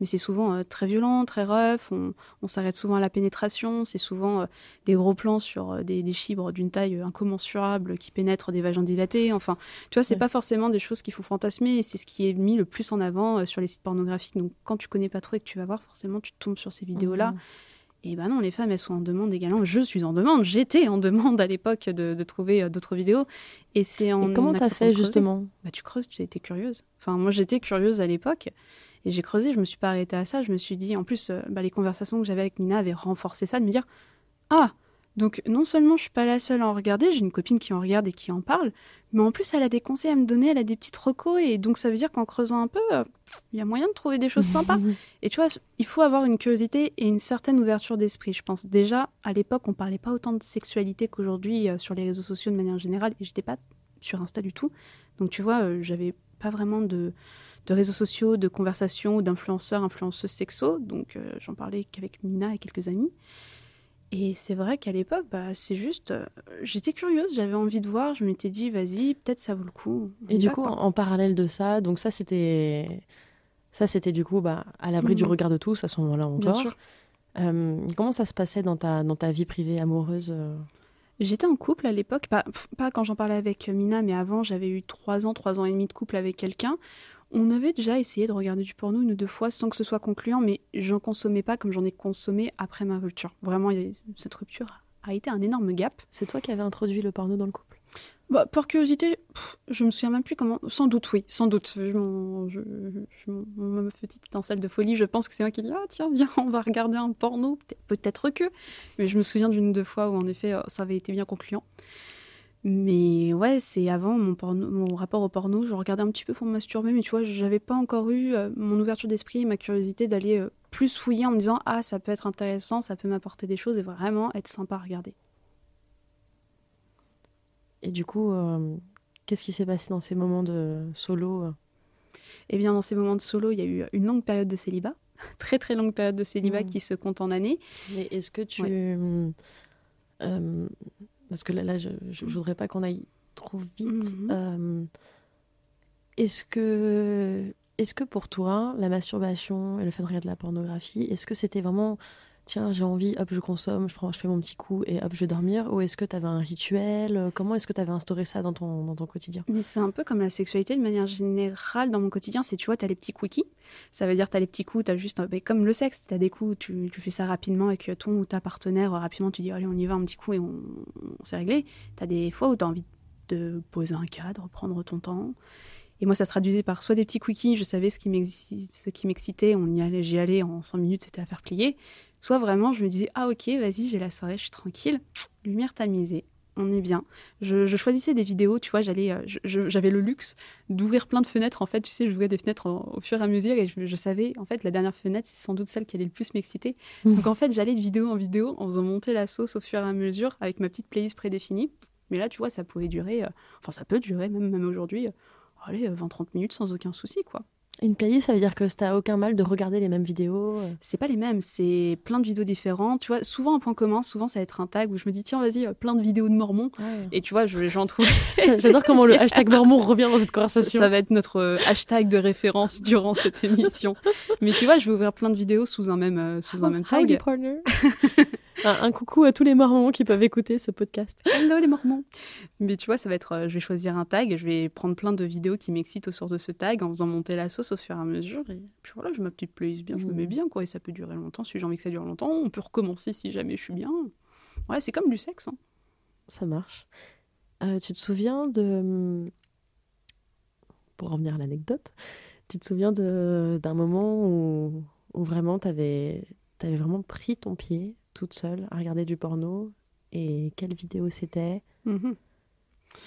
Speaker 3: Mais c'est souvent euh, très violent, très rough. On, on s'arrête souvent à la pénétration. C'est souvent euh, des gros plans sur euh, des, des fibres d'une taille incommensurable qui pénètrent des vagins dilatés. Enfin, tu vois, c'est
Speaker 4: Ouais.
Speaker 3: pas forcément des choses qu'il faut fantasmer. et C'est ce qui est mis le plus en avant sur les sites pornographiques. Donc, quand tu connais pas trop et que tu vas voir, forcément, tu tombes sur ces vidéos-là.
Speaker 4: Mhm.
Speaker 3: Et ben non, les femmes, elles sont en demande également. Je suis en demande. J'étais en demande à l'époque de, de trouver d'autres vidéos. Et c'est en.
Speaker 4: Et comment t'as fait justement?
Speaker 3: Bah, tu creuses, tu as été curieuse. Enfin, moi, j'étais curieuse à l'époque. Et j'ai creusé, je me suis pas arrêtée à ça. Je me suis dit, en plus, euh, bah, les conversations que j'avais avec Mina avaient renforcé ça, de me dire Ah, donc non seulement je suis pas la seule à en regarder, j'ai une copine qui en regarde et qui en parle, mais en plus, elle a des conseils à me donner, elle a des petites recos. Et donc, ça veut dire qu'en creusant un peu, euh, il y a moyen de trouver des choses sympas. [laughs] Et tu vois, il faut avoir une curiosité et une certaine ouverture d'esprit, je pense. Déjà, à l'époque, on parlait pas autant de sexualité qu'aujourd'hui euh, sur les réseaux sociaux de manière générale, et j'étais pas sur Insta du tout. Donc, tu vois, euh, j'avais pas vraiment de, de réseaux sociaux, de conversations, d'influenceurs, influenceuses sexo. Donc, euh, j'en parlais qu'avec Mina et quelques amis. Et c'est vrai qu'à l'époque, bah, c'est juste, euh, j'étais curieuse, j'avais envie de voir, je m'étais dit, vas-y, peut-être ça vaut le coup.
Speaker 4: Et du coup,
Speaker 3: quoi.
Speaker 4: en, parallèle de ça, donc ça c'était, ça c'était du coup bah, à l'abri du
Speaker 3: Mhm.
Speaker 4: regard de tous à ce moment-là
Speaker 3: Bien
Speaker 4: encore.
Speaker 3: sûr.
Speaker 4: Euh, comment ça se passait dans ta dans ta vie privée amoureuse
Speaker 3: J'étais en couple à l'époque, pas, pas quand j'en parlais avec Mina, mais avant, j'avais eu trois ans, trois ans et demi de couple avec quelqu'un. On avait déjà essayé de regarder du porno une ou deux fois sans que ce soit concluant, mais j'en consommais pas comme j'en ai consommé après ma rupture. Vraiment, cette rupture a été un énorme gap.
Speaker 4: C'est toi qui avais introduit le porno dans le couple?
Speaker 3: Bah, par curiosité, pff, je me souviens même plus comment. Sans doute, oui, sans doute. Mon, je- mon- mon- ma petite étincelle de folie, je pense que c'est moi qui dis Ah, tiens, viens, on va regarder un porno. Peut- Peut-être que. Mais je me souviens d'une ou deux fois où, en effet, euh, ça avait été bien concluant. Mais ouais, c'est avant mon, porno, mon rapport au porno, je regardais un petit peu pour me masturber, mais tu vois, j'avais pas encore eu euh, mon ouverture d'esprit et ma curiosité d'aller euh, plus fouiller en me disant Ah, ça peut être intéressant, ça peut m'apporter des choses et vraiment être sympa à regarder.
Speaker 4: Et du coup, euh, qu'est-ce qui s'est passé dans ces moments de solo
Speaker 3: Eh bien, dans ces moments de solo, il y a eu une longue période de célibat, [laughs] très très longue période de célibat
Speaker 4: Mhm.
Speaker 3: qui se compte en années.
Speaker 4: Mais est-ce que tu. Parce que là, là je, je voudrais pas qu'on aille trop vite.
Speaker 3: Mhm.
Speaker 4: Euh, est-ce que. Est-ce que pour toi, la masturbation et le fait de regarder de la pornographie, est-ce que c'était vraiment, tiens, j'ai envie, hop, je consomme, je, fais mon petit coup et hop, je vais dormir Ou est-ce que tu avais un rituel Comment est-ce que tu avais instauré ça dans ton, dans ton quotidien?
Speaker 3: Mais c'est un peu comme la sexualité de manière générale dans mon quotidien. C'est, tu vois, tu as les petits quickies. Ça veut dire tu as les petits coups, tu as juste. ben, comme le sexe, tu as des coups, tu, fais ça rapidement avec ton ou ta partenaire. Rapidement, tu dis, allez, on y va, un petit coup et on, s'est réglé. Tu as des fois où tu as envie de poser un cadre, prendre ton temps. Et moi, ça se traduisait par soit des petits quickies, je savais ce qui m'excitait, j'y allais en 5 minutes, c'était à faire plier. Soit vraiment, je me disais, ah ok, vas-y, j'ai la soirée, je suis tranquille, lumière tamisée, on est bien. Je, je choisissais des vidéos, tu vois, j'allais, euh, j'avais le luxe d'ouvrir plein de fenêtres. En fait, tu sais, j'ouvrais des fenêtres en- au fur et à mesure et je, je savais, en fait, la dernière fenêtre, c'est sans doute celle qui allait le plus m'exciter.
Speaker 4: Mhm.
Speaker 3: Donc en fait, j'allais de vidéo en vidéo en faisant monter la sauce au fur et à mesure avec ma petite playlist prédéfinie. Mais là, tu vois, ça pouvait durer, euh, enfin, ça peut durer même, même aujourd'hui, euh, allez, 20-30 minutes sans aucun souci, quoi.
Speaker 4: Une playlist, ça veut dire que t'as aucun mal de regarder les mêmes vidéos euh.
Speaker 3: C'est pas les mêmes, c'est plein de vidéos différentes. Tu vois, souvent un point commun, souvent ça va être un tag où je me dis, tiens, vas-y, euh, plein de vidéos de Mormons. Et tu vois, je- j'en trouve. [laughs]
Speaker 4: J'adore comment le hashtag mormon revient dans cette conversation.
Speaker 3: ça va être notre euh, hashtag de référence durant cette émission. [laughs] Mais tu vois, je vais ouvrir plein de vidéos sous un même, euh, sous un même
Speaker 4: Howdy,
Speaker 3: tag. [laughs]
Speaker 4: un, un coucou à tous les mormons qui peuvent écouter ce podcast.
Speaker 3: Hello les Mormons. Mais tu vois, ça va être, euh, je vais choisir un tag, je vais prendre plein de vidéos qui m'excitent autour de ce tag en faisant monter la sauce au fur et à mesure. Et puis voilà, je ma petite playlist bien, je me mets bien quoi, et ça peut durer longtemps si j'ai envie que ça dure longtemps. On peut recommencer si jamais je suis bien. Ouais, c'est comme du sexe. hein.
Speaker 4: Ça marche. Euh, tu te souviens de. Pour revenir à l'anecdote, tu te souviens de- d'un moment où, où vraiment t'avais avais vraiment pris ton pied toute seule à regarder du porno et quelle vidéo c'était
Speaker 3: Mhm.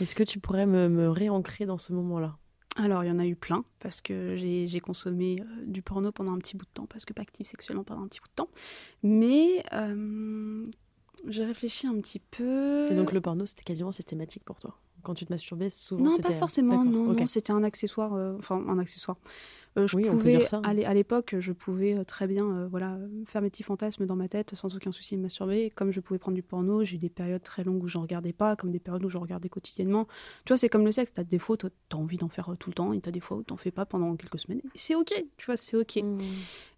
Speaker 4: Est-ce que tu pourrais me, me réancrer dans ce moment-là?
Speaker 3: Alors, il y en a eu plein, parce que j'ai consommé euh, du porno pendant un petit bout de temps, parce que pas active sexuellement pendant un petit bout de temps. Mais euh, j'ai réfléchi un petit peu.
Speaker 4: Et donc le porno, c'était quasiment systématique pour toi? Quand tu te masturbais, souvent
Speaker 3: Non, pas forcément.
Speaker 4: D'accord,
Speaker 3: Non,
Speaker 4: ok.
Speaker 3: non, c'était un accessoire. euh, Enfin, un accessoire. Euh, je
Speaker 4: Oui,
Speaker 3: pouvais,
Speaker 4: ça.
Speaker 3: à l'é- à l'époque, je pouvais euh, très bien euh, voilà, faire mes petits fantasmes dans ma tête sans aucun souci de masturber. Comme je pouvais prendre du porno, j'ai eu des périodes très longues où j'en regardais pas, comme des périodes où j'en regardais quotidiennement. Tu vois, c'est comme le sexe. T'as des fois, t'as envie d'en faire tout le temps, et t'as des fois où t'en fais pas pendant quelques semaines. C'est ok, tu vois, c'est ok.
Speaker 4: Mm.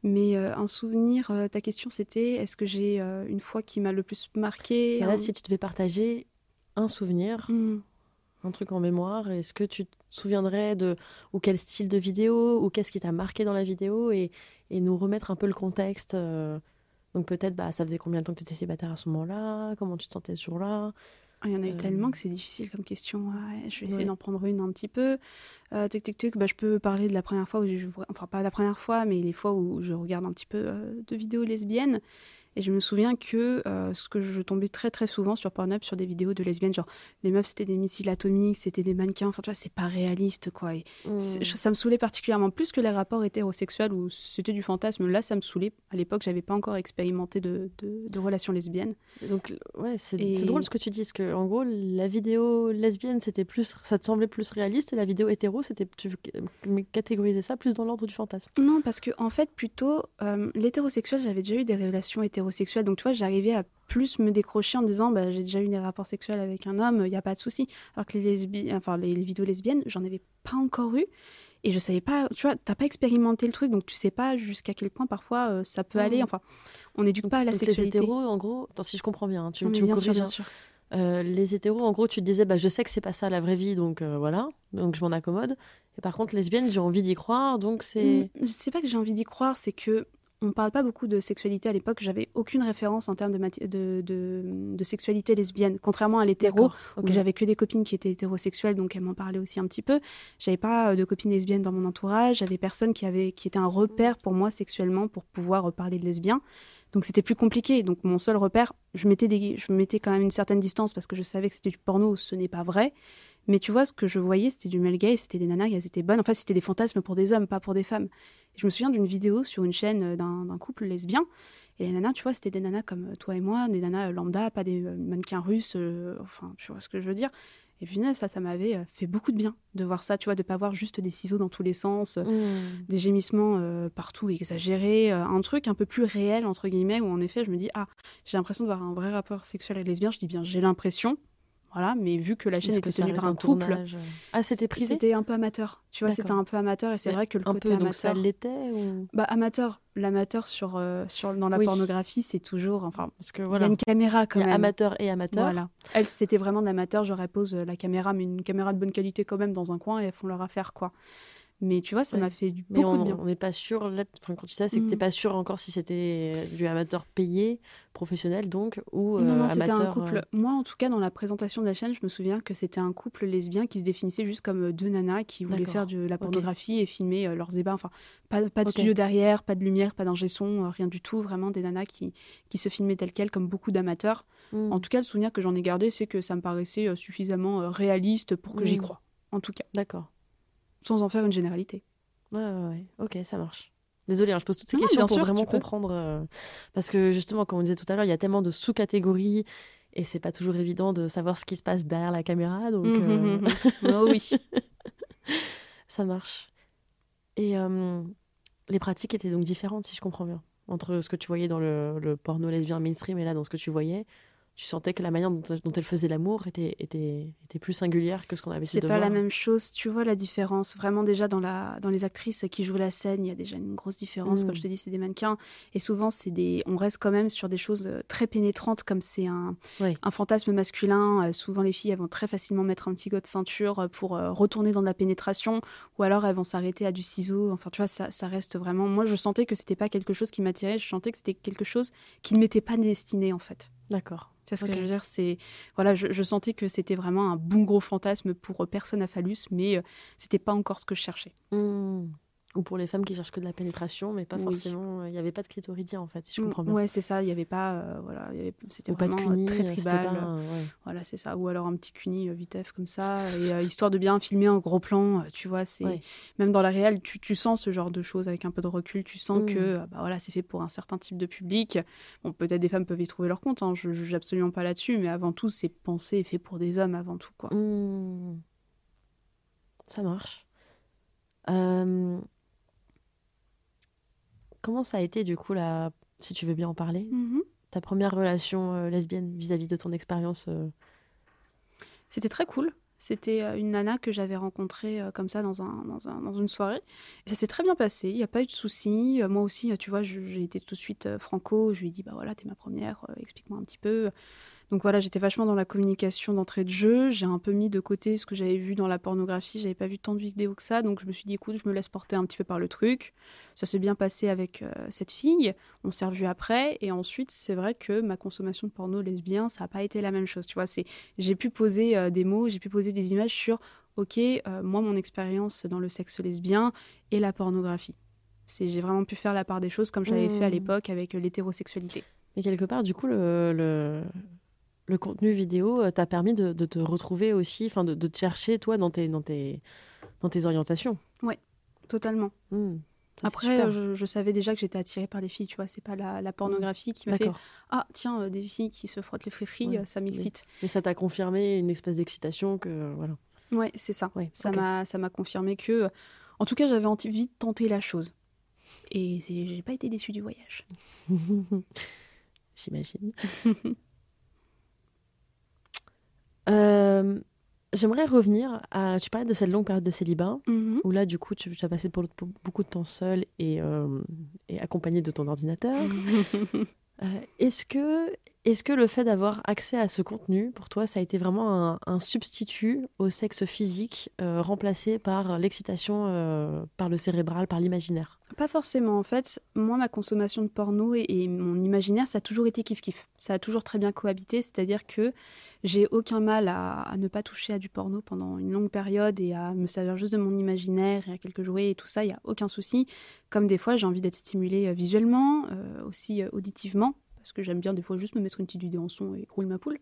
Speaker 3: Mais euh, un souvenir, euh, ta question c'était est-ce que j'ai euh, une fois qui m'a le plus marqué un-
Speaker 4: Bah si tu devais partager un souvenir,
Speaker 3: Hmm.
Speaker 4: Un truc en mémoire, est-ce que tu te souviendrais de ou quel style de vidéo ou qu'est-ce qui t'a marqué dans la vidéo et, et nous remettre un peu le contexte euh, donc peut-être bah ça faisait combien de temps que tu étais célibataire à ce moment-là? Comment tu te sentais ce jour-là?
Speaker 3: Ah, Il y en a eu
Speaker 4: Euh,
Speaker 3: tellement que c'est difficile comme question. Ouais, je vais essayer
Speaker 4: Ouais.
Speaker 3: d'en prendre une un petit peu. Euh, tic, tic, tic. Bah, je peux parler de la première fois où je... Enfin, pas la première fois, mais les fois où je regarde un petit peu euh, de vidéos lesbiennes. Et je me souviens que euh, ce que je tombais très très souvent sur Pornhub sur des vidéos de lesbiennes, genre les meufs c'était des missiles atomiques, c'était des mannequins, enfin tu vois, c'est pas réaliste quoi. Et c'est-
Speaker 4: Mm.
Speaker 3: ça me saoulait particulièrement plus que les rapports hétérosexuels où c'était du fantasme. Là, ça me saoulait. À l'époque, j'avais pas encore expérimenté de, de, de relations lesbiennes.
Speaker 4: donc ouais c'est
Speaker 3: Et-
Speaker 4: drôle ce que tu dis parce que en gros la vidéo lesbienne c'était plus ça te semblait plus réaliste et la vidéo hétéro c'était tu catégoriser ça plus dans l'ordre du fantasme
Speaker 3: Non, parce que en fait, plutôt, euh, l'hétérosexuel, j'avais déjà eu des relations hétérosexuelles. Donc, tu vois, j'arrivais à plus me décrocher en disant, bah, j'ai déjà eu des rapports sexuels avec un homme, il n'y a pas de souci. Alors que les, lesbi... enfin, les, les vidéos lesbiennes, j'en avais pas encore eu. Et je savais pas, tu vois, t'as pas expérimenté le truc, donc tu sais pas jusqu'à quel point parfois euh, ça peut aller. Enfin, on n'éduque pas à la
Speaker 4: donc les
Speaker 3: sexualité.
Speaker 4: hétéros en gros attends si je comprends bien hein, tu,
Speaker 3: Non,
Speaker 4: tu me
Speaker 3: bien sûr, bien
Speaker 4: hein.
Speaker 3: sûr.
Speaker 4: Euh, les hétéros, en gros, tu te disais, bah, je sais que c'est pas ça la vraie vie, donc euh, voilà, donc je m'en accommode. Et par contre, lesbienne, j'ai envie d'y croire, donc c'est.
Speaker 3: Mm, Je sais pas que j'ai envie d'y croire, c'est que on parle pas beaucoup de sexualité à l'époque. J'avais aucune référence en termes de, mati- de, de, de sexualité lesbienne, contrairement à l'hétéro. Où j'avais que des copines qui étaient hétérosexuelles, donc elles m'en parlaient aussi un petit peu. J'avais pas euh, de copines lesbiennes dans mon entourage, j'avais personne qui avait qui était un repère pour moi sexuellement pour pouvoir euh, parler de lesbien. Donc c'était plus compliqué. Donc mon seul repère, je mettais des, je mettais quand même une certaine distance parce que je savais que c'était du porno, ce n'est pas vrai. Mais tu vois, ce que je voyais, c'était du male gay, c'était des nanas, elles étaient bonnes. Enfin, c'était des fantasmes pour des hommes, pas pour des femmes. Je me souviens d'une vidéo sur une chaîne euh, d'un d'un couple lesbien. Et les nanas, tu vois, c'était des nanas comme euh, toi et moi, des nanas euh, lambda, pas des mannequins russes. euh, enfin, tu vois ce que je veux dire. Et puis, ça, ça m'avait fait beaucoup de bien de voir ça, tu vois, de pas voir juste des ciseaux dans tous les sens, euh,
Speaker 4: Mm.
Speaker 3: des gémissements euh, partout exagérés, euh, un truc un peu plus réel, entre guillemets, où en effet, je me dis, ah, j'ai l'impression de voir un vrai rapport sexuel avec lesbien. Je dis bien, j'ai l'impression. Voilà, mais vu que la chaîne était tenue par un
Speaker 4: un
Speaker 3: couple,
Speaker 4: tournage Ah, c'était privé?
Speaker 3: c'était un peu amateur. Tu vois, c'était un peu amateur et c'est vrai que le
Speaker 4: Un
Speaker 3: côté
Speaker 4: peu, donc ça
Speaker 3: amateur.
Speaker 4: l'était ou...
Speaker 3: Bah, amateur, l'amateur sur, euh, sur, dans la
Speaker 4: Oui.
Speaker 3: pornographie, c'est toujours. Enfin,
Speaker 4: Parce que
Speaker 3: il
Speaker 4: voilà,
Speaker 3: y a une caméra quand
Speaker 4: il y a
Speaker 3: même.
Speaker 4: amateur et amateur.
Speaker 3: Voilà. Elle, c'était vraiment de l'amateur. Je repose euh, la caméra, mais une caméra de bonne qualité quand même dans un coin et elles font leur affaire, quoi. Mais tu vois, ça
Speaker 4: Ouais.
Speaker 3: m'a fait du,
Speaker 4: Mais
Speaker 3: beaucoup
Speaker 4: on
Speaker 3: de bien.
Speaker 4: on n'est pas sûr, là, enfin, quand tu dis ça, c'est que
Speaker 3: Mm.
Speaker 4: t'es pas sûr encore si c'était du amateur payé, professionnel donc, ou euh,
Speaker 3: Non, non, c'était un couple.
Speaker 4: euh,
Speaker 3: Moi, en tout cas, dans la présentation de la chaîne, je me souviens que c'était un couple lesbien qui se définissait juste comme euh, deux nanas qui voulaient faire de la pornographie et filmer euh, leurs ébats. Enfin, pas, pas de
Speaker 4: Ok.
Speaker 3: studio derrière, pas de lumière, pas d'ingé son, euh, rien du tout. Vraiment des nanas qui, qui se filmaient telles quelles, comme beaucoup d'amateurs.
Speaker 4: mm.
Speaker 3: En tout cas, le souvenir que j'en ai gardé, c'est que ça me paraissait euh, suffisamment euh, réaliste pour que j'y
Speaker 4: Mm.
Speaker 3: croie. En tout cas,
Speaker 4: D'accord.
Speaker 3: Sans en faire une généralité.
Speaker 4: Ouais, ouais, ouais. Ok, ça marche. Désolée, hein, je pose toutes ces
Speaker 3: Non,
Speaker 4: questions pour
Speaker 3: sûr,
Speaker 4: vraiment comprendre. euh, parce que justement, comme on disait tout à l'heure, il y a tellement de sous-catégories et c'est pas toujours évident de savoir ce qui se passe derrière la caméra. Donc, euh.
Speaker 3: Oh oui. [laughs]
Speaker 4: ça marche. Et euh, les pratiques étaient donc différentes, si je comprends bien, entre ce que tu voyais dans le, le porno lesbien mainstream et là, dans ce que tu voyais. Tu sentais que la manière dont, dont elle faisait l'amour était, était, était plus singulière que ce qu'on avait essayé
Speaker 3: C'est
Speaker 4: de
Speaker 3: pas
Speaker 4: voir.
Speaker 3: la même chose. Tu vois la différence. Vraiment, déjà, dans, la, dans les actrices qui jouent la scène, il y a déjà une grosse différence.
Speaker 4: Mm.
Speaker 3: Comme je te dis, c'est des mannequins. Et souvent, c'est des... on reste quand même sur des choses euh, très pénétrantes, comme c'est un,
Speaker 4: Oui.
Speaker 3: un fantasme masculin. Euh, souvent, les filles, elles vont très facilement mettre un petit go de ceinture euh, pour euh, retourner dans de la pénétration. Ou alors, elles vont s'arrêter à du ciseau. Enfin, tu vois, ça, ça reste vraiment. Moi, je sentais que c'était pas quelque chose qui m'attirait. Je sentais que c'était quelque chose qui ne m'était pas destiné, en fait.
Speaker 4: D'accord.
Speaker 3: Tu vois ce que je veux dire? C'est voilà, je, je sentais que c'était vraiment un bon gros fantasme pour euh, personne à phallus, mais euh, c'était pas encore ce que je cherchais.
Speaker 4: Hmm. Ou pour les femmes qui cherchent que de la pénétration, mais pas
Speaker 3: Oui.
Speaker 4: forcément. Il n'y avait pas de clitoridien en fait, si je
Speaker 3: Mm,
Speaker 4: comprends bien.
Speaker 3: Ouais, c'est ça. Il y avait pas, euh, voilà, c'était
Speaker 4: pas de
Speaker 3: vraiment euh, très
Speaker 4: euh,
Speaker 3: tribal.
Speaker 4: pas un- ouais.
Speaker 3: Voilà, c'est ça. Ou alors un petit cuni euh, vitef comme ça, et euh, histoire de bien filmer un gros plan. euh, tu vois, c'est
Speaker 4: Ouais.
Speaker 3: même dans la réelle, tu, tu sens ce genre de choses avec un peu de recul. Tu sens
Speaker 4: Mm.
Speaker 3: que euh, bah voilà, c'est fait pour un certain type de public. Bon, peut-être des femmes peuvent y trouver leur compte. Hein, je juge absolument pas là-dessus, mais avant tout, c'est pensé et fait pour des hommes avant tout, quoi.
Speaker 4: Hmm. Ça marche. Comment ça a été du coup là, si tu veux bien en parler,
Speaker 3: Mhm.
Speaker 4: ta première relation euh, lesbienne vis-à-vis de ton expérience euh,
Speaker 3: C'était très cool. C'était euh, une nana que j'avais rencontrée comme ça dans, un, dans, un- dans une soirée. Et ça s'est très bien passé. Il n'y a pas eu de soucis. Moi aussi, tu vois, j'ai été tout de suite franco. Je lui ai dit, bah voilà, t'es ma première, explique-moi un petit peu. Donc voilà, j'étais vachement dans la communication d'entrée de jeu. J'ai un peu mis de côté ce que j'avais vu dans la pornographie. J'avais pas vu tant de vidéos que ça. Donc je me suis dit, écoute, je me laisse porter un petit peu par le truc. Ça s'est bien passé avec euh, cette fille. On s'est revus après. Et ensuite, c'est vrai que ma consommation de porno lesbien, ça n'a pas été la même chose. Tu vois, c'est j'ai pu poser euh, des mots, j'ai pu poser des images sur, ok, euh, moi, mon expérience dans le sexe lesbien et la pornographie. C'est, j'ai vraiment pu faire la part des choses comme je l'avais fait à
Speaker 4: Mmh.
Speaker 3: l'époque avec l'hétérosexualité.
Speaker 4: Et quelque part, du coup, le, le, le contenu vidéo euh, t'a permis de, de te retrouver aussi, enfin de, de te chercher toi dans tes, dans tes, dans tes orientations.
Speaker 3: Totalement.
Speaker 4: Hmm.
Speaker 3: Après, euh, je, je savais déjà que j'étais attirée par les filles, tu vois, c'est pas la, la pornographie qui m'a fait. Ah, tiens, euh, des filles qui se frottent les fris
Speaker 4: Ouais,
Speaker 3: ça m'excite.
Speaker 4: Mais ça t'a confirmé une espèce d'excitation que voilà.
Speaker 3: Ouais, c'est ça.
Speaker 4: Ouais,
Speaker 3: Ça m'a ça m'a confirmé que, en tout cas, j'avais envie de tenter la chose. Et j'ai pas été déçue du voyage. [laughs]
Speaker 4: J'imagine. [laughs] Euh, J'aimerais revenir à. Tu parlais de cette longue période de célibat,
Speaker 3: Mhm.
Speaker 4: où là, du coup, tu as passé pour, pour beaucoup de temps seul et, euh, et accompagné de ton ordinateur. [laughs] Euh, Est-ce que, est que le fait d'avoir accès à ce contenu, pour toi, ça a été vraiment un, substitut au sexe physique euh, remplacé par l'excitation euh, par le cérébral, par l'imaginaire?
Speaker 3: Pas forcément. En fait, moi, ma consommation de porno et, mon imaginaire, ça a toujours été kiff-kiff. Ça a toujours très bien cohabité. C'est-à-dire que j'ai aucun mal à, ne pas toucher à du porno pendant une longue période et à me servir juste de mon imaginaire et à quelques jouets et tout ça. Il n'y a aucun souci. Comme des fois, j'ai envie d'être stimulée euh, visuellement, aussi auditivement, parce que j'aime bien des fois juste me mettre une petite vidéo en son et rouler ma poule.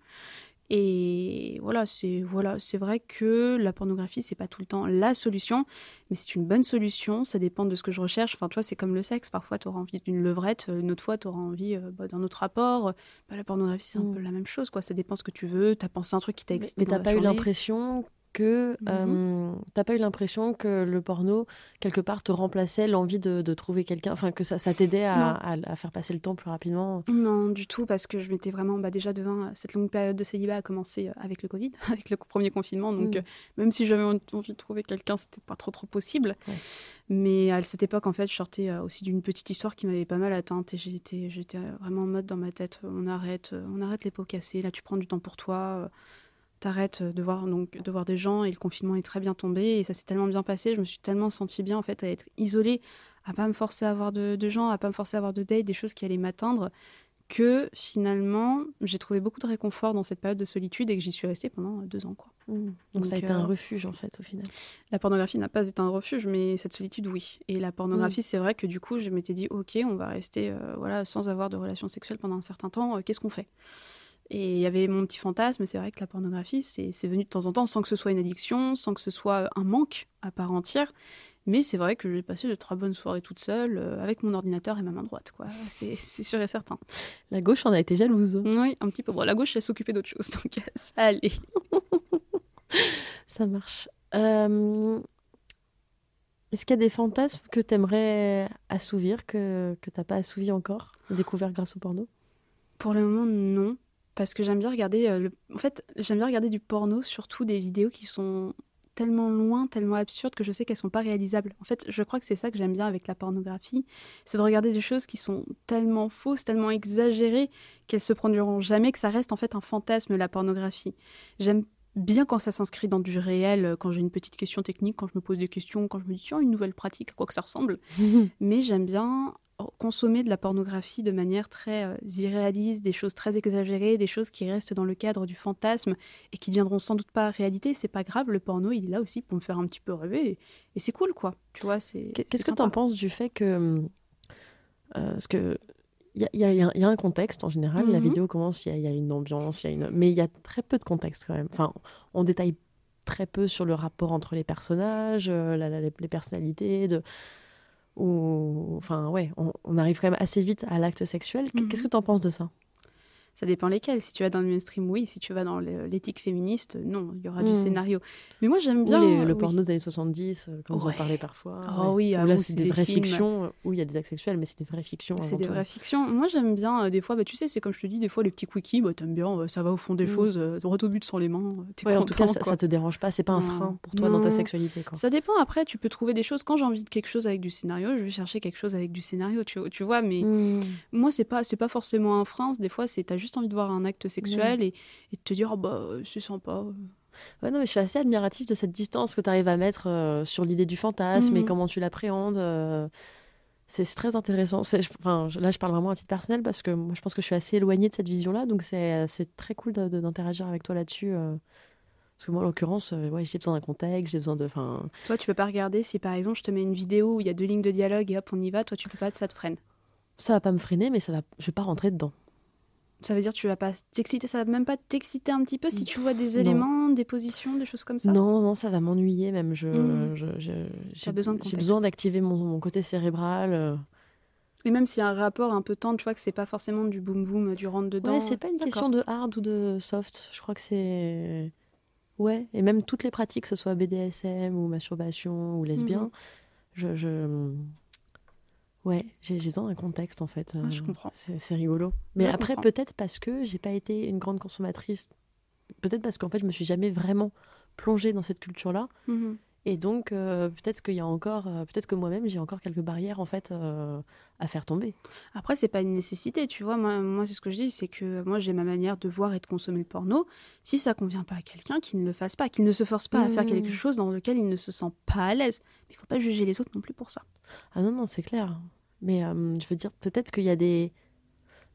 Speaker 3: Et voilà, c'est voilà, c'est vrai que la pornographie c'est pas tout le temps la solution, mais c'est une bonne solution. Ça dépend de ce que je recherche. Enfin, tu vois, c'est comme le sexe. Parfois, tu auras envie d'une levrette, une autre fois, tu auras envie euh, bah, d'un autre rapport. Bah, la pornographie, c'est un
Speaker 4: Mm.
Speaker 3: peu la même chose, quoi. Ça dépend ce que tu veux. T'as pensé à un truc qui t'a excité.
Speaker 4: mais t'as pas eu l'impression que euh, t'as pas eu l'impression que le porno quelque part te remplaçait l'envie de, de trouver quelqu'un, enfin que ça, ça t'aidait à,
Speaker 3: Non.
Speaker 4: à- à faire passer le temps plus rapidement?
Speaker 3: Non, du tout, parce que je m'étais vraiment, bah, déjà devant cette longue période de célibat a commencé euh, avec le Covid, [laughs] avec le premier confinement. Donc,
Speaker 4: Mm.
Speaker 3: euh, même si j'avais envie de trouver quelqu'un, c'était pas trop trop possible.
Speaker 4: Ouais.
Speaker 3: Mais à cette époque, en fait, je sortais euh, aussi d'une petite histoire qui m'avait pas mal atteinte et j'étais, vraiment en mode dans ma tête, euh, on arrête, euh, on arrête les pots cassés. Là, tu prends du temps pour toi. euh, T'arrêtes de voir donc de voir des gens et le confinement est très bien tombé et ça s'est tellement bien passé. Je me suis tellement sentie bien en fait à être isolée, à pas me forcer à avoir de, de gens, à pas me forcer à avoir de dates, des choses qui allaient m'atteindre que finalement, j'ai trouvé beaucoup de réconfort dans cette période de solitude et que j'y suis restée pendant deux ans. Quoi.
Speaker 4: Mm. Donc, ça a été un
Speaker 3: euh,
Speaker 4: refuge en fait au final.
Speaker 3: La pornographie n'a pas été un refuge, mais cette solitude, oui. Et la pornographie, c'est vrai que du coup, je m'étais dit, ok, on va rester euh, voilà, sans avoir de relations sexuelles pendant un certain temps, euh, qu'est-ce qu'on fait? Et il y avait mon petit fantasme, c'est vrai que la pornographie, c'est venu de temps en temps sans que ce soit une addiction, sans que ce soit un manque à part entière. Mais c'est vrai que j'ai passé de très bonnes soirées toute seule, euh, avec mon ordinateur et ma main droite, quoi. C'est c'est sûr et certain.
Speaker 4: La gauche en a été jalouse.
Speaker 3: Oui, un petit peu. Bon, la gauche, elle s'occupait d'autre chose, [laughs] donc euh, ça allait. [laughs]
Speaker 4: Ça marche. Euh, Est-ce qu'il y a des fantasmes que tu aimerais assouvir, que, que tu n'as pas assouvi encore, découvert grâce au porno?
Speaker 3: Pour le moment, non. Parce que j'aime bien regarder. euh, le... En fait, j'aime bien regarder du porno, surtout des vidéos qui sont tellement loin, tellement absurdes que je sais qu'elles sont pas réalisables. En fait, je crois que c'est ça que j'aime bien avec la pornographie, c'est de regarder des choses qui sont tellement fausses, tellement exagérées qu'elles se produiront jamais, que ça reste en fait un fantasme la pornographie. J'aime bien quand ça s'inscrit dans du réel, euh, quand j'ai une petite question technique, quand je me pose des questions, quand je me dis tiens, une nouvelle pratique, à quoi que ça ressemble. [laughs] Mais j'aime bien consommer de la pornographie de manière très euh, irréaliste, des choses très exagérées, des choses qui restent dans le cadre du fantasme et qui deviendront sans doute pas réalité. C'est pas grave, le porno, il est là aussi pour me faire un petit peu rêver et, et c'est cool, quoi. Tu vois, c'est.
Speaker 4: Qu'est-ce que
Speaker 3: c'est
Speaker 4: tu en
Speaker 3: sympa.
Speaker 4: penses du fait que. euh, parce que. Il y a, y y y un contexte en général. La
Speaker 3: Mhm.
Speaker 4: vidéo commence, il y, a, une ambiance, il y a une... mais il y a très peu de contexte quand même. Enfin, on détaille très peu sur le rapport entre les personnages, euh, la- la- les, les personnalités. De... Ou... Enfin, ouais, on, on arrive quand même assez vite à l'acte sexuel. Qu-
Speaker 3: Mhm.
Speaker 4: Qu'est-ce que tu en penses de ça?
Speaker 3: Ça dépend lesquels. Si tu vas dans le mainstream, oui. Si tu vas dans l'éthique féministe, non. Il y aura du
Speaker 4: Mhm.
Speaker 3: scénario. Mais moi, j'aime bien.
Speaker 4: les- le
Speaker 3: oui.
Speaker 4: porno des années 70, euh, comme vous en
Speaker 3: Ouais.
Speaker 4: parlez parfois.
Speaker 3: Oh oui,
Speaker 4: Où
Speaker 3: ah,
Speaker 4: là, c'est des,
Speaker 3: des
Speaker 4: vraies
Speaker 3: films.
Speaker 4: fictions, où il y a des actes sexuels, mais c'est des vraies fictions.
Speaker 3: C'est des vraies fictions. Moi, j'aime bien, euh, des fois, bah, tu sais, c'est comme je te dis, des fois, les petits quickies, bah, t'aimes bien, euh, ça va au fond des
Speaker 4: Mm.
Speaker 3: choses, euh, droit au but sans les mains, euh,
Speaker 4: Ouais,
Speaker 3: content,
Speaker 4: en tout cas, ça, ça te dérange pas, c'est pas un frein pour toi dans ta sexualité. Quoi.
Speaker 3: Ça dépend, après, tu peux trouver des choses. Quand j'ai envie de quelque chose avec du scénario, je vais chercher quelque chose avec du scénario, tu, tu vois, mais
Speaker 4: Mm.
Speaker 3: moi, c'est pas, pas forcément un frein. Des fois, c'est t'as juste envie de voir un acte sexuel et, et de te dire, oh, bah, euh, c'est sympa.
Speaker 4: Ouais, non, mais je suis assez admirative de cette distance que tu arrives à mettre euh, sur l'idée du fantasme et
Speaker 3: Mhm.
Speaker 4: comment tu l'appréhendes. euh, c'est très intéressant. Je- Enfin, là, je parle vraiment à titre personnel parce que moi, je pense que je suis assez éloignée de cette vision-là. Donc, c'est euh, très cool d'interagir avec toi là-dessus. euh, parce que moi, en l'occurrence, euh, ouais, j'ai besoin d'un contexte, j'ai besoin de.
Speaker 3: Toi, tu peux pas regarder si, par exemple, je te mets une vidéo où il y a deux lignes de dialogue et hop, on y va. Toi, tu peux pas, ça te freine.
Speaker 4: ça va pas me freiner, mais ça va, je vais pas rentrer dedans.
Speaker 3: Ça veut dire que tu vas pas t'exciter, ça va même pas t'exciter un petit peu si tu vois des
Speaker 4: Non.
Speaker 3: éléments, des positions, des choses comme ça
Speaker 4: Non, non, ça va m'ennuyer même. Je,
Speaker 3: Mhm.
Speaker 4: j'ai
Speaker 3: besoin
Speaker 4: d'activer mon, mon côté cérébral. euh.
Speaker 3: Et même s'il y a un rapport un peu tendre, tu vois que c'est pas forcément du boum boum, du rentre dedans.
Speaker 4: Ouais, c'est pas une question de hard ou de soft. Je crois que c'est. Ouais, et même toutes les pratiques, que ce soit BDSM ou masturbation ou lesbien,
Speaker 3: Mhm.
Speaker 4: je. je... Ouais, j'ai besoin d'un contexte en fait.
Speaker 3: Ah, je
Speaker 4: Euh,
Speaker 3: comprends.
Speaker 4: C'est rigolo. Mais
Speaker 3: Je
Speaker 4: après, peut-être parce que j'ai pas été une grande consommatrice. Peut-être parce qu'en fait, je me suis jamais vraiment plongée dans cette culture-là.
Speaker 3: Mhm.
Speaker 4: Et donc, euh, peut-être qu'il y a encore. euh, peut-être que moi-même, j'ai encore quelques barrières en fait euh, à faire tomber.
Speaker 3: Après, c'est pas une nécessité, tu vois. Moi, moi c'est ce que je dis, c'est que moi, j'ai ma manière de voir et de consommer le porno. Si ça convient pas à quelqu'un, qu'il ne le fasse pas, qu'il ne se force pas à faire quelque chose dans lequel il ne se sent pas à l'aise. Mais il faut pas juger les autres non plus pour ça.
Speaker 4: Ah non, non, c'est clair. Mais je veux dire, peut-être qu'il y a des.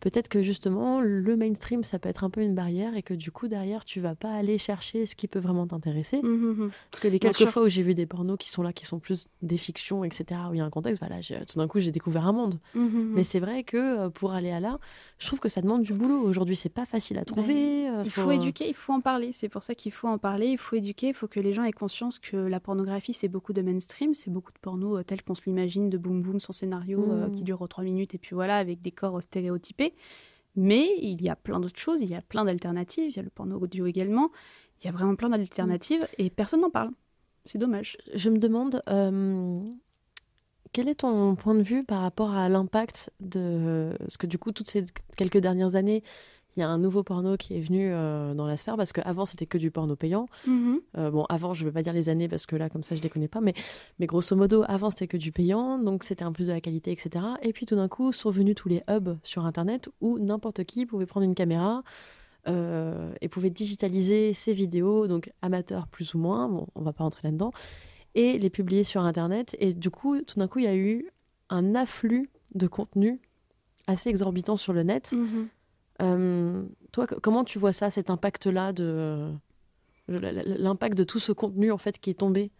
Speaker 4: Peut-être que justement, le mainstream, ça peut être un peu une barrière et que du coup, derrière, tu vas pas aller chercher ce qui peut vraiment t'intéresser.
Speaker 3: Mhm.
Speaker 4: Parce que les
Speaker 3: Bien
Speaker 4: quelques
Speaker 3: sûr.
Speaker 4: fois où j'ai vu des pornos qui sont là, qui sont plus des fictions, etc., où il y a un contexte, voilà, j'ai- tout d'un coup, j'ai découvert un monde. Mais c'est vrai que euh, pour aller à là, je trouve que ça demande du boulot. Aujourd'hui, c'est pas facile à trouver. euh,
Speaker 3: Il faut éduquer, il faut en parler. C'est pour ça qu'il faut en parler, il faut éduquer, il faut que les gens aient conscience que la pornographie, c'est beaucoup de mainstream, c'est beaucoup de porno euh, tel qu'on se l'imagine, de boum boum sans scénario, euh, qui dure trois minutes, et puis voilà, avec des corps euh, Mais il y a plein d'autres choses, il y a plein d'alternatives, il y a le porno audio également, il y a vraiment plein d'alternatives, et personne n'en parle. C'est dommage.
Speaker 4: Je me demande, euh, quel est ton point de vue par rapport à l'impact de... Parce que du coup, toutes ces quelques dernières années, il y a un nouveau porno qui est venu euh, dans la sphère, parce qu'avant, c'était que du porno payant. Euh, bon, avant, je ne vais pas dire les années, parce que là, comme ça, je ne les connais pas, mais, mais grosso modo, avant, c'était que du payant, donc c'était un plus de la qualité, etc. Et puis tout d'un coup, sont venus tous les hubs sur Internet, où n'importe qui pouvait prendre une caméra euh, et pouvait digitaliser ses vidéos, donc amateurs plus ou moins, bon, on va pas rentrer là-dedans, et les publier sur Internet. Et du coup, tout d'un coup, il y a eu un afflux de contenu assez exorbitant sur le net.
Speaker 3: Mhm.
Speaker 4: Euh, toi, comment tu vois ça, cet impact-là de l'impact de tout ce contenu en fait qui est tombé?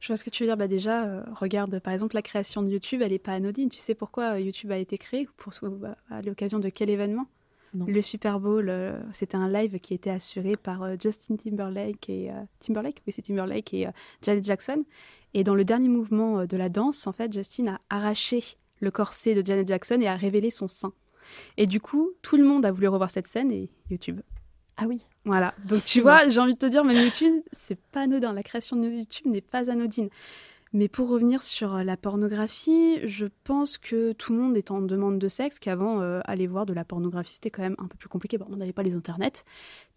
Speaker 3: Je vois ce que tu veux dire. Bah déjà, euh, regarde, par exemple, la création de YouTube, elle n'est pas anodine. Tu sais pourquoi euh, YouTube a été créé? Pour, bah, À l'occasion de quel événement?
Speaker 4: Non.
Speaker 3: Le Super Bowl, euh, c'était un live qui était assuré par euh, Justin Timberlake et euh, Timberlake, oui c'est Timberlake et euh, Janet Jackson. Et dans le dernier mouvement euh, de la danse, en fait, Justin a arraché le corset de Janet Jackson et a révélé son sein. Et du coup, tout le monde a voulu revoir cette scène et YouTube.
Speaker 4: Ah oui.
Speaker 3: Voilà. Donc tu vois, j'ai envie de te dire, même YouTube, c'est pas anodin. La création de YouTube n'est pas anodine. Mais pour revenir sur euh, la pornographie, je pense que tout le monde est en demande de sexe, qu'avant, euh, aller voir de la pornographie, c'était quand même un peu plus compliqué. Bon, on n'avait pas les internets.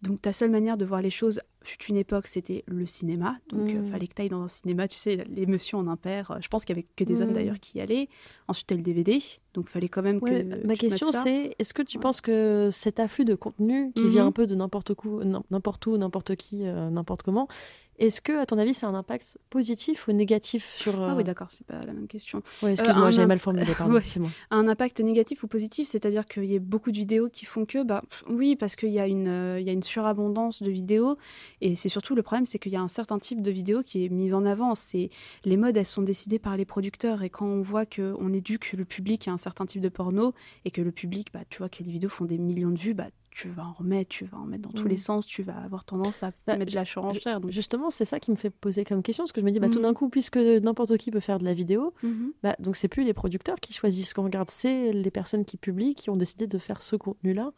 Speaker 3: Donc, ta seule manière de voir les choses, fut une époque, c'était le cinéma. Donc, il
Speaker 4: Mm.
Speaker 3: fallait que tu ailles dans un cinéma, tu sais, l'émotion en impair. Euh, Je pense qu'il y avait que des hommes
Speaker 4: Mm.
Speaker 3: d'ailleurs qui y allaient. Ensuite, t'as le DVD. Donc, fallait quand même
Speaker 4: Ouais,
Speaker 3: que.
Speaker 4: ma
Speaker 3: tu
Speaker 4: question c'est est-ce que tu
Speaker 3: Ouais.
Speaker 4: penses que cet afflux de contenu qui
Speaker 3: Mhm.
Speaker 4: vient un peu de n'importe où, n'importe où, n'importe qui, euh, n'importe comment, est-ce que à ton avis c'est un impact positif ou négatif sur
Speaker 3: Ah
Speaker 4: euh,
Speaker 3: oui, d'accord, c'est pas la même question.
Speaker 4: ouais, excuse-moi,
Speaker 3: un
Speaker 4: j'avais
Speaker 3: imp-
Speaker 4: mal formulé, [laughs] pardon,
Speaker 3: Ouais.
Speaker 4: c'est moi.
Speaker 3: un impact négatif ou positif, c'est-à-dire qu'il y a beaucoup de vidéos qui font que, bah, pff, oui, parce qu'il y, a une, euh, y a une surabondance de vidéos, et c'est surtout le problème, c'est qu'il y a un certain type de vidéo qui est mise en avant. C'est les modes, elles sont décidées par les producteurs, et quand on voit que on éduque le public à un certain type de porno, et que le public, bah, tu vois que les vidéos font des millions de vues, bah, tu vas en remettre, tu vas en mettre dans tous
Speaker 4: Mm.
Speaker 3: les sens, tu vas avoir tendance à
Speaker 4: Bah,
Speaker 3: mettre de la surenchère. Donc...
Speaker 4: Justement, c'est ça qui me fait poser comme question, parce que je me dis, bah, tout d'un coup, puisque n'importe qui peut faire de la vidéo,
Speaker 3: Mhm.
Speaker 4: bah, donc c'est plus les producteurs qui choisissent ce qu'on regarde, c'est les personnes qui publient qui ont décidé de faire ce contenu-là.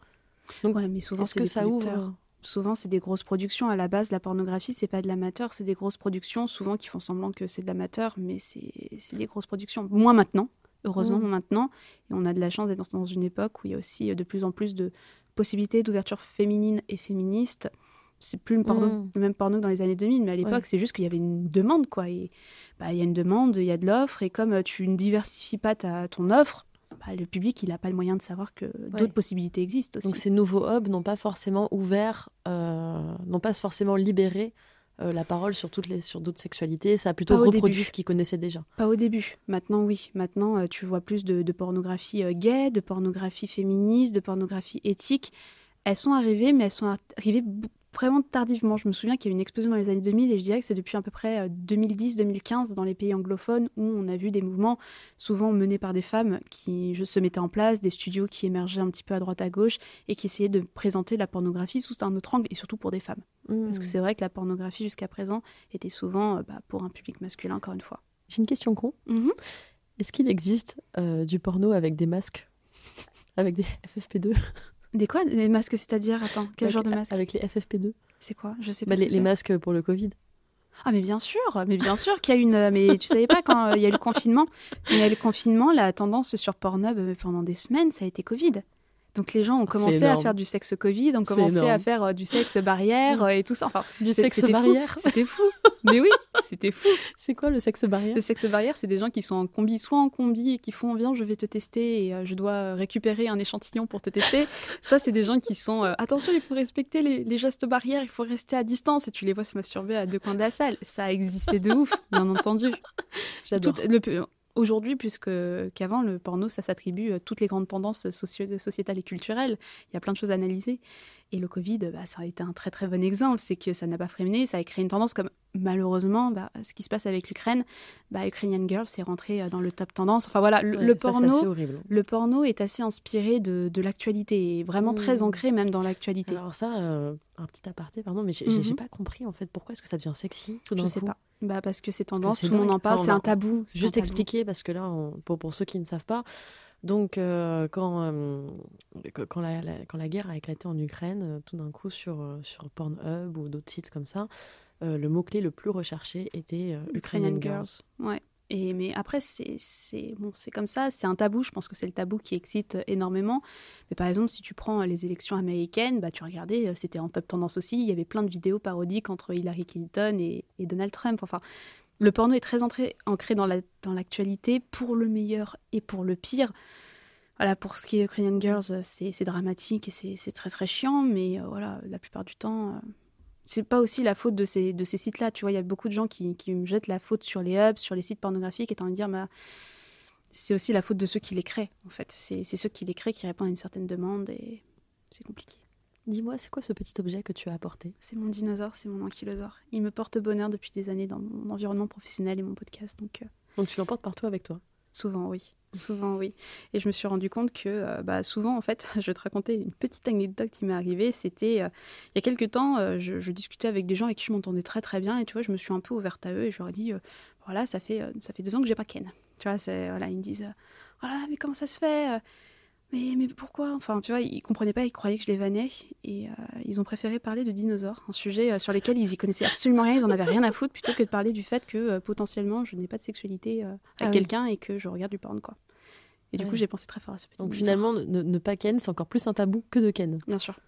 Speaker 4: Donc,
Speaker 3: Ouais, mais souvent,
Speaker 4: Est-ce
Speaker 3: c'est
Speaker 4: que
Speaker 3: des
Speaker 4: ça ouvre
Speaker 3: Souvent, c'est des grosses productions. À la base, la pornographie, c'est pas de l'amateur, c'est des grosses productions, souvent qui font semblant que c'est de l'amateur, mais c'est des grosses productions. Moins maintenant, heureusement,
Speaker 4: Mm.
Speaker 3: maintenant. Et on a de la chance d'être dans, dans une époque où il y a aussi euh, de plus en plus de possibilités d'ouverture féminine et féministe. C'est plus le, porno,
Speaker 4: Mm.
Speaker 3: le même porno que dans les années 2000, mais à l'époque,
Speaker 4: Ouais.
Speaker 3: c'est juste qu'il y avait une demande, quoi. Bah, il y a une demande, il y a de l'offre, et comme euh, tu ne diversifies pas ta, ton offre, bah, le public, il n'a pas le moyen de savoir que d'autres possibilités existent aussi.
Speaker 4: Donc ces nouveaux hubs n'ont pas forcément ouvert, euh, n'ont pas forcément libéré euh, la parole sur toutes les sur d'autres sexualités. Ça a plutôt
Speaker 3: Pas
Speaker 4: reproduit ce qu'ils connaissaient déjà.
Speaker 3: Pas au début. Maintenant, oui. Maintenant, euh, tu vois plus de, de pornographie euh, gay, de pornographie féministe, de pornographie éthique. Elles sont arrivées, mais elles sont arrivées vraiment tardivement. Je me souviens qu'il y a eu une explosion dans les années 2000 et je dirais que c'est depuis à peu près euh, 2010-2015 dans les pays anglophones où on a vu des mouvements souvent menés par des femmes qui se mettaient en place, des studios qui émergeaient un petit peu à droite à gauche et qui essayaient de présenter la pornographie sous un autre angle et surtout pour des femmes. Parce que c'est vrai que la pornographie jusqu'à présent était souvent euh, bah, pour un public masculin, encore une fois.
Speaker 4: J'ai une question con.
Speaker 3: Mhm.
Speaker 4: Est-ce qu'il existe euh, du porno avec des masques, avec des FFP2
Speaker 3: Des quoi? Des masques, c'est-à-dire Attends, quel
Speaker 4: Avec-
Speaker 3: genre de masque?
Speaker 4: Avec les FFP2
Speaker 3: C'est quoi? Je sais pas.
Speaker 4: Bah,
Speaker 3: ce
Speaker 4: les, masques pour le Covid.
Speaker 3: Ah, mais bien sûr, mais bien sûr qu'il y a une. euh, Mais tu savais pas quand euh, il y a eu le confinement Quand il y a eu le confinement, la tendance sur Pornhub euh, pendant des semaines, ça a été Covid. Donc les gens ont commencé à faire du sexe Covid, ont commencé à faire euh, du sexe barrière euh, et tout ça. Enfin,
Speaker 4: Du sexe barrière.
Speaker 3: C'était fou. Mais oui, c'était fou. [laughs]
Speaker 4: C'est quoi le sexe barrière
Speaker 3: Le sexe barrière, c'est des gens qui sont en combi, soit en combi et qui font viens, je vais te tester et euh, je dois récupérer un échantillon pour te tester. [laughs] soit c'est des gens qui sont attention, il faut respecter les, les gestes barrières, il faut rester à distance et tu les vois se masturber à deux coins de la salle. Ça a existé de ouf, bien entendu. [laughs]
Speaker 4: J'adore.
Speaker 3: Le- Aujourd'hui, plus que- qu'avant, le porno, ça s'attribue à toutes les grandes tendances socio- sociétales et culturelles. Il y a plein de choses à analyser. Et le Covid, bah, ça a été un très très bon exemple. C'est que ça n'a pas freiné, ça a créé une tendance comme malheureusement, bah, ce qui se passe avec l'Ukraine, bah, Ukrainian Girl, c'est rentré euh, dans le top tendance. Enfin voilà, le,
Speaker 4: Ouais,
Speaker 3: porno,
Speaker 4: horrible.
Speaker 3: le porno est assez inspiré de, de l'actualité, vraiment très
Speaker 4: Mm.
Speaker 3: ancré même dans l'actualité.
Speaker 4: Alors ça, euh, un petit aparté, pardon, mais j'ai j'ai
Speaker 3: Mhm.
Speaker 4: pas compris en fait pourquoi est-ce que ça devient sexy tout
Speaker 3: Je
Speaker 4: d'un
Speaker 3: sais
Speaker 4: coup
Speaker 3: pas. Bah, parce que c'est
Speaker 4: que
Speaker 3: tendance, tout le monde en parle,
Speaker 4: Enfin,
Speaker 3: c'est un tabou. un
Speaker 4: Juste
Speaker 3: tabou.
Speaker 4: expliquer parce que là, on- pour, pour ceux qui ne savent pas, donc euh, quand, euh, quand, la, la- quand la guerre a éclaté en Ukraine, euh, tout d'un coup sur, sur Pornhub ou d'autres sites comme ça, euh, le mot-clé le plus recherché était Ukrainian,
Speaker 3: Ukrainian
Speaker 4: Girls.
Speaker 3: Girls. Ouais. Et, mais après, c'est bon, comme ça, c'est un tabou. Je pense que c'est le tabou qui excite euh, énormément. Mais par exemple, si tu prends euh, les élections américaines, bah, tu regardais, euh, c'était en top tendance aussi. Il y avait plein de vidéos parodiques entre Hillary Clinton et, Donald Trump. Enfin, le porno est très entré- ancré dans la- dans l'actualité pour le meilleur et pour le pire. Voilà, pour ce qui est Ukrainian Girls, c'est dramatique et c'est très très chiant, mais voilà, la plupart du temps, c'est pas aussi la faute de ces, de ces sites-là. Tu vois, il y a beaucoup de gens qui, qui me jettent la faute sur les hubs, sur les sites pornographiques, envie de dire, bah, c'est aussi la faute de ceux qui les créent, en fait. C'est c'est ceux qui les créent qui répondent à une certaine demande, et c'est compliqué.
Speaker 4: Dis-moi, c'est quoi ce petit objet que tu as apporté?
Speaker 3: C'est mon dinosaure, c'est mon ankylosaure. Il me porte bonheur depuis des années dans mon environnement professionnel et mon podcast, donc euh,
Speaker 4: Donc tu l'emportes partout avec toi?
Speaker 3: Souvent oui. Souvent oui. Et je me suis rendu compte que euh, bah, souvent, en fait, [laughs] je vais te raconter une petite anecdote qui m'est arrivée. C'était euh, il y a quelques temps, euh, je, discutais avec des gens avec qui je m'entendais très très bien. Et tu vois, je me suis un peu ouverte à eux et je leur ai dit voilà, ça fait, ça fait deux ans que j'ai pas Ken. Tu vois, voilà, ils me disent voilà, mais comment ça se fait mais, mais pourquoi? Enfin, tu vois, ils comprenaient pas, ils croyaient que je les vannais. Et euh, ils ont préféré parler de dinosaures, un sujet euh, sur lequel ils y connaissaient absolument rien, ils en avaient rien à foutre, plutôt que de parler du fait que euh, potentiellement je n'ai pas de sexualité euh, avec
Speaker 4: Ah oui.
Speaker 3: quelqu'un et que je regarde du porn, quoi. Et du coup, j'ai pensé très fort à ce petit
Speaker 4: Donc
Speaker 3: dinosaure.
Speaker 4: finalement, ne, ne pas ken, c'est encore plus un tabou que de ken.
Speaker 3: Bien sûr.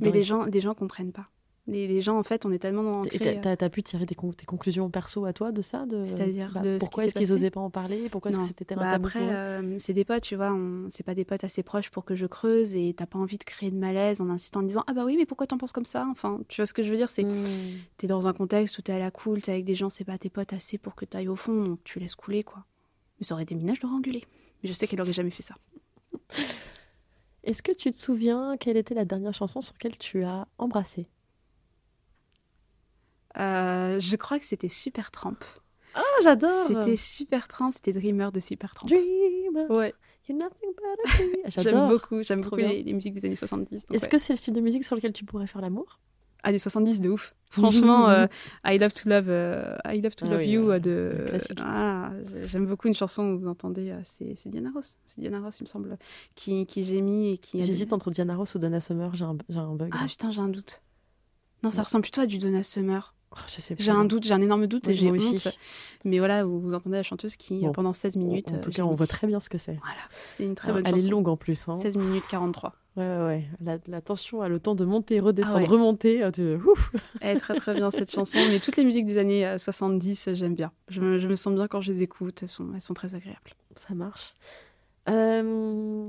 Speaker 3: Mais les gens, les gens comprennent pas. Les, les gens, en fait, on est tellement dans
Speaker 4: Et t'as- pu tirer tes, con- tes conclusions perso à toi de ça de...
Speaker 3: C'est-à-dire
Speaker 4: bah,
Speaker 3: de
Speaker 4: Pourquoi est-ce qu'ils
Speaker 3: passé?
Speaker 4: osaient pas en parler? Pourquoi est-ce que c'était un
Speaker 3: Bah après, euh, c'est des potes, tu vois, on... c'est pas des potes assez proches pour que je creuse et t'as pas envie de créer de malaise en insistant en disant ah bah oui mais pourquoi t'en penses comme ça Enfin, tu vois ce que je veux dire, c'est que
Speaker 4: Hmm.
Speaker 3: t'es dans un contexte où t'es à la cool, t'es avec des gens, c'est pas tes potes assez pour que t'ailles au fond, donc tu laisses couler quoi. Mais ça aurait été Mina, je l'aurais engueulée. Mais je sais qu'elle aurait jamais fait ça. [laughs]
Speaker 4: Est-ce que tu te souviens quelle était la dernière chanson sur laquelle tu as embrassé?
Speaker 3: Euh, je crois que c'était Super Tramp.
Speaker 4: Ah, j'adore
Speaker 3: C'était Super Tramp, c'était Dreamer de Super Tramp.
Speaker 4: Dreamer,
Speaker 3: Ouais,
Speaker 4: you're nothing but a dream. [laughs]
Speaker 3: j'aime beaucoup, j'aime beaucoup les, les musiques des années 70. donc
Speaker 4: Est-ce
Speaker 3: ouais.
Speaker 4: que c'est le style de musique sur lequel tu pourrais faire l'amour?
Speaker 3: Années 70 de ouf. Franchement, euh, I Love to Love, euh, I Love to
Speaker 4: Ah
Speaker 3: Love
Speaker 4: oui,
Speaker 3: You
Speaker 4: euh,
Speaker 3: de. Ah, j'aime beaucoup une chanson où vous entendez, c'est Diana Ross, c'est Diana Ross, il me semble, qui, qui gémit et qui.
Speaker 4: J'hésite entre Diana Ross ou Donna Summer, j'ai un, bug.
Speaker 3: Ah putain, j'ai un doute. Non, ça
Speaker 4: Ouais.
Speaker 3: ressemble plutôt à du Donna Summer.
Speaker 4: Plus.
Speaker 3: J'ai un doute, j'ai un énorme doute et j'ai
Speaker 4: aussi.
Speaker 3: Mais voilà, vous entendez la chanteuse qui,
Speaker 4: Bon.
Speaker 3: pendant 16 minutes.
Speaker 4: En
Speaker 3: euh,
Speaker 4: tout cas, on voit très bien ce que c'est.
Speaker 3: Voilà, c'est une très
Speaker 4: Alors,
Speaker 3: bonne
Speaker 4: Elle
Speaker 3: chanson.
Speaker 4: est longue en plus. Hein.
Speaker 3: 16 minutes 43.
Speaker 4: Ouais, ouais, ouais. La, la tension a le temps de monter, redescendre,
Speaker 3: Ah ouais.
Speaker 4: remonter. euh, tu-.
Speaker 3: Elle est très très bien cette [laughs] chanson, mais toutes les musiques des années euh, 70, euh, j'aime bien. Je me, je me sens bien quand je les écoute, elles sont, elles sont très agréables.
Speaker 4: Ça marche. Euh,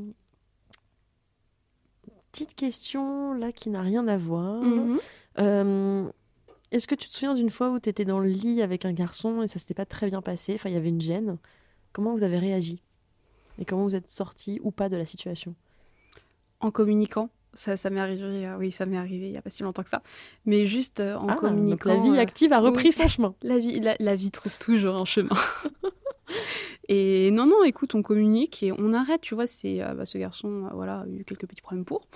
Speaker 4: Petite question là qui n'a rien à voir.
Speaker 3: Mhm.
Speaker 4: Euh, Est-ce que tu te souviens d'une fois où tu étais dans le lit avec un garçon et ça s'était pas très bien passé Enfin, il y avait une gêne. Comment vous avez réagi? Et comment vous êtes sorti ou pas de la situation?
Speaker 3: En communiquant, ça, ça m'est arrivé, euh, oui, ça m'est arrivé il y a pas si longtemps que ça, mais juste euh, en
Speaker 4: Ah, donc
Speaker 3: communiquant.
Speaker 4: la vie
Speaker 3: euh,
Speaker 4: active a repris
Speaker 3: oui.
Speaker 4: son chemin. [laughs]
Speaker 3: La vie, la, la vie trouve toujours un chemin. [laughs] et non, non, écoute, on communique et on arrête, tu vois, c'est, euh, bah, ce garçon, euh, voilà, a eu quelques petits problèmes pour.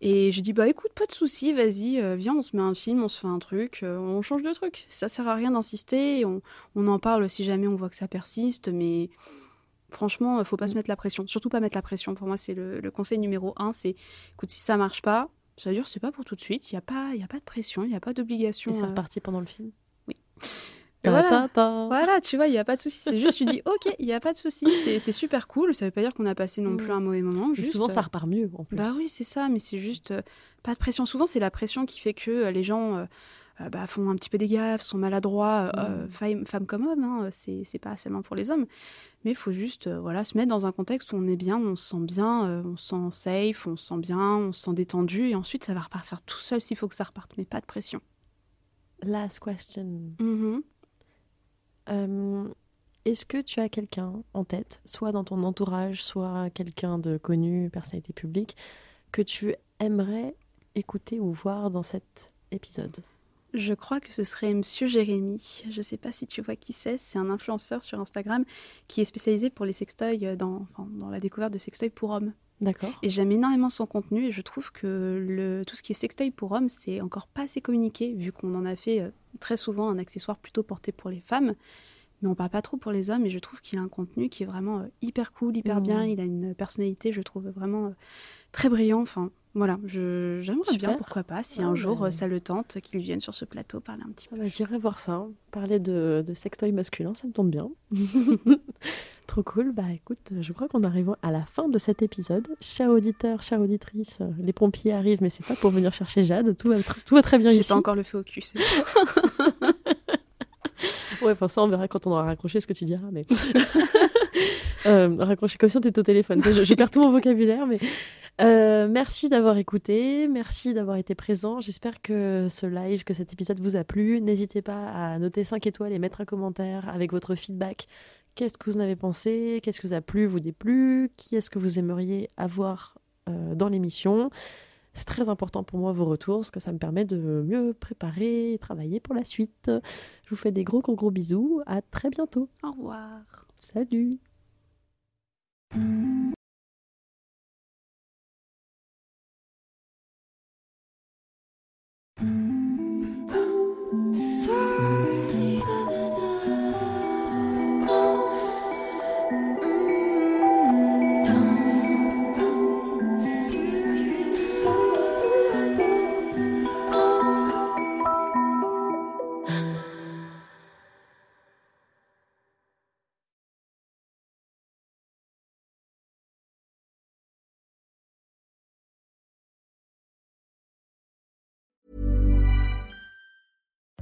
Speaker 3: Et j'ai dit, bah écoute, pas de souci, vas-y, euh, viens, on se met un film, on se fait un truc, euh, on change de truc. Ça sert à rien d'insister, on, on en parle si jamais on voit que ça persiste, mais franchement, faut pas se mettre la pression. Surtout pas mettre la pression. Pour moi, c'est le, le conseil numéro un, c'est, écoute, si ça marche pas, ça dire c'est pas pour tout de suite, il n'y a, pas- il y a pas de pression, il n'y a pas d'obligation.
Speaker 4: Et c'est reparti pendant le film
Speaker 3: Oui. Voilà. voilà, tu vois, il n'y a pas de souci. C'est juste, tu dis, ok, il n'y a pas de souci, c'est super cool. Ça veut pas dire qu'on a passé non plus un mauvais moment. Juste,
Speaker 4: souvent, ça
Speaker 3: euh,
Speaker 4: repart mieux en plus.
Speaker 3: Bah oui, c'est ça, mais c'est juste euh, pas de pression. Souvent, c'est la pression qui fait que euh, les gens euh, bah, font un petit peu des gaffes, sont maladroits, euh,
Speaker 4: Mm.
Speaker 3: femmes, femmes comme hommes. Hein, c'est pas seulement pour les hommes. Mais il faut juste euh, voilà, se mettre dans un contexte où on est bien, on se sent bien, euh, on se sent safe, on se sent bien, on se sent détendu. Et ensuite, ça va repartir tout seul s'il faut que ça reparte, mais pas de pression.
Speaker 4: Last question.
Speaker 3: Mhm.
Speaker 4: Euh, Est-ce que tu as quelqu'un en tête, soit dans ton entourage, soit quelqu'un de connu, personnalité publique, que tu aimerais écouter ou voir dans cet épisode?
Speaker 3: Je crois que ce serait Monsieur Jérémy. Je sais pas si tu vois qui c'est. C'est un influenceur sur Instagram qui est spécialisé pour les sextoys, euh, dans, dans la découverte de sextoys pour hommes.
Speaker 4: D'accord
Speaker 3: Et j'aime énormément son contenu et je trouve que le, tout ce qui est sextoy pour hommes, c'est encore pas assez communiqué, vu qu'on en a fait euh, très souvent un accessoire plutôt porté pour les femmes. Mais on parle pas trop pour les hommes et je trouve qu'il a un contenu qui est vraiment euh, hyper cool, hyper bien. Il a une personnalité, je trouve vraiment euh, très brillant. Enfin, voilà, j'aimerais bien, pourquoi pas, si
Speaker 4: Ah
Speaker 3: un jour ça le tente, qu'il vienne sur ce plateau parler un petit peu.
Speaker 4: Ah bah, J'irai voir ça. hein. Parler de, de sextoy masculin, ça me tombe bien. [laughs] Trop cool. Bah écoute, je crois qu'on arrive à la fin de cet épisode. Chers auditeurs, chères auditrices, les pompiers arrivent, mais c'est pas pour venir chercher Jade. Tout va, tr- tout va très bien
Speaker 3: J'ai
Speaker 4: ici.
Speaker 3: pas encore le feu au cul, c'est [laughs]
Speaker 4: Ouais, enfin ça on verra quand on aura raccroché ce que tu diras, mais [laughs] euh, raccrocher comme si on était au téléphone. Je, je perds tout mon vocabulaire, mais euh, merci d'avoir écouté, merci d'avoir été présent. J'espère que ce live, que cet épisode vous a plu. N'hésitez pas à noter 5 étoiles et mettre un commentaire avec votre feedback. Qu'est-ce que vous en avez pensé? Qu'est-ce que vous a plu, vous déplu Qui est-ce que vous aimeriez avoir euh, dans l'émission? C'est très important pour moi vos retours, parce que ça me permet de mieux préparer et travailler pour la suite. Je vous fais des gros gros gros bisous. À très bientôt.
Speaker 3: Au revoir.
Speaker 4: Salut.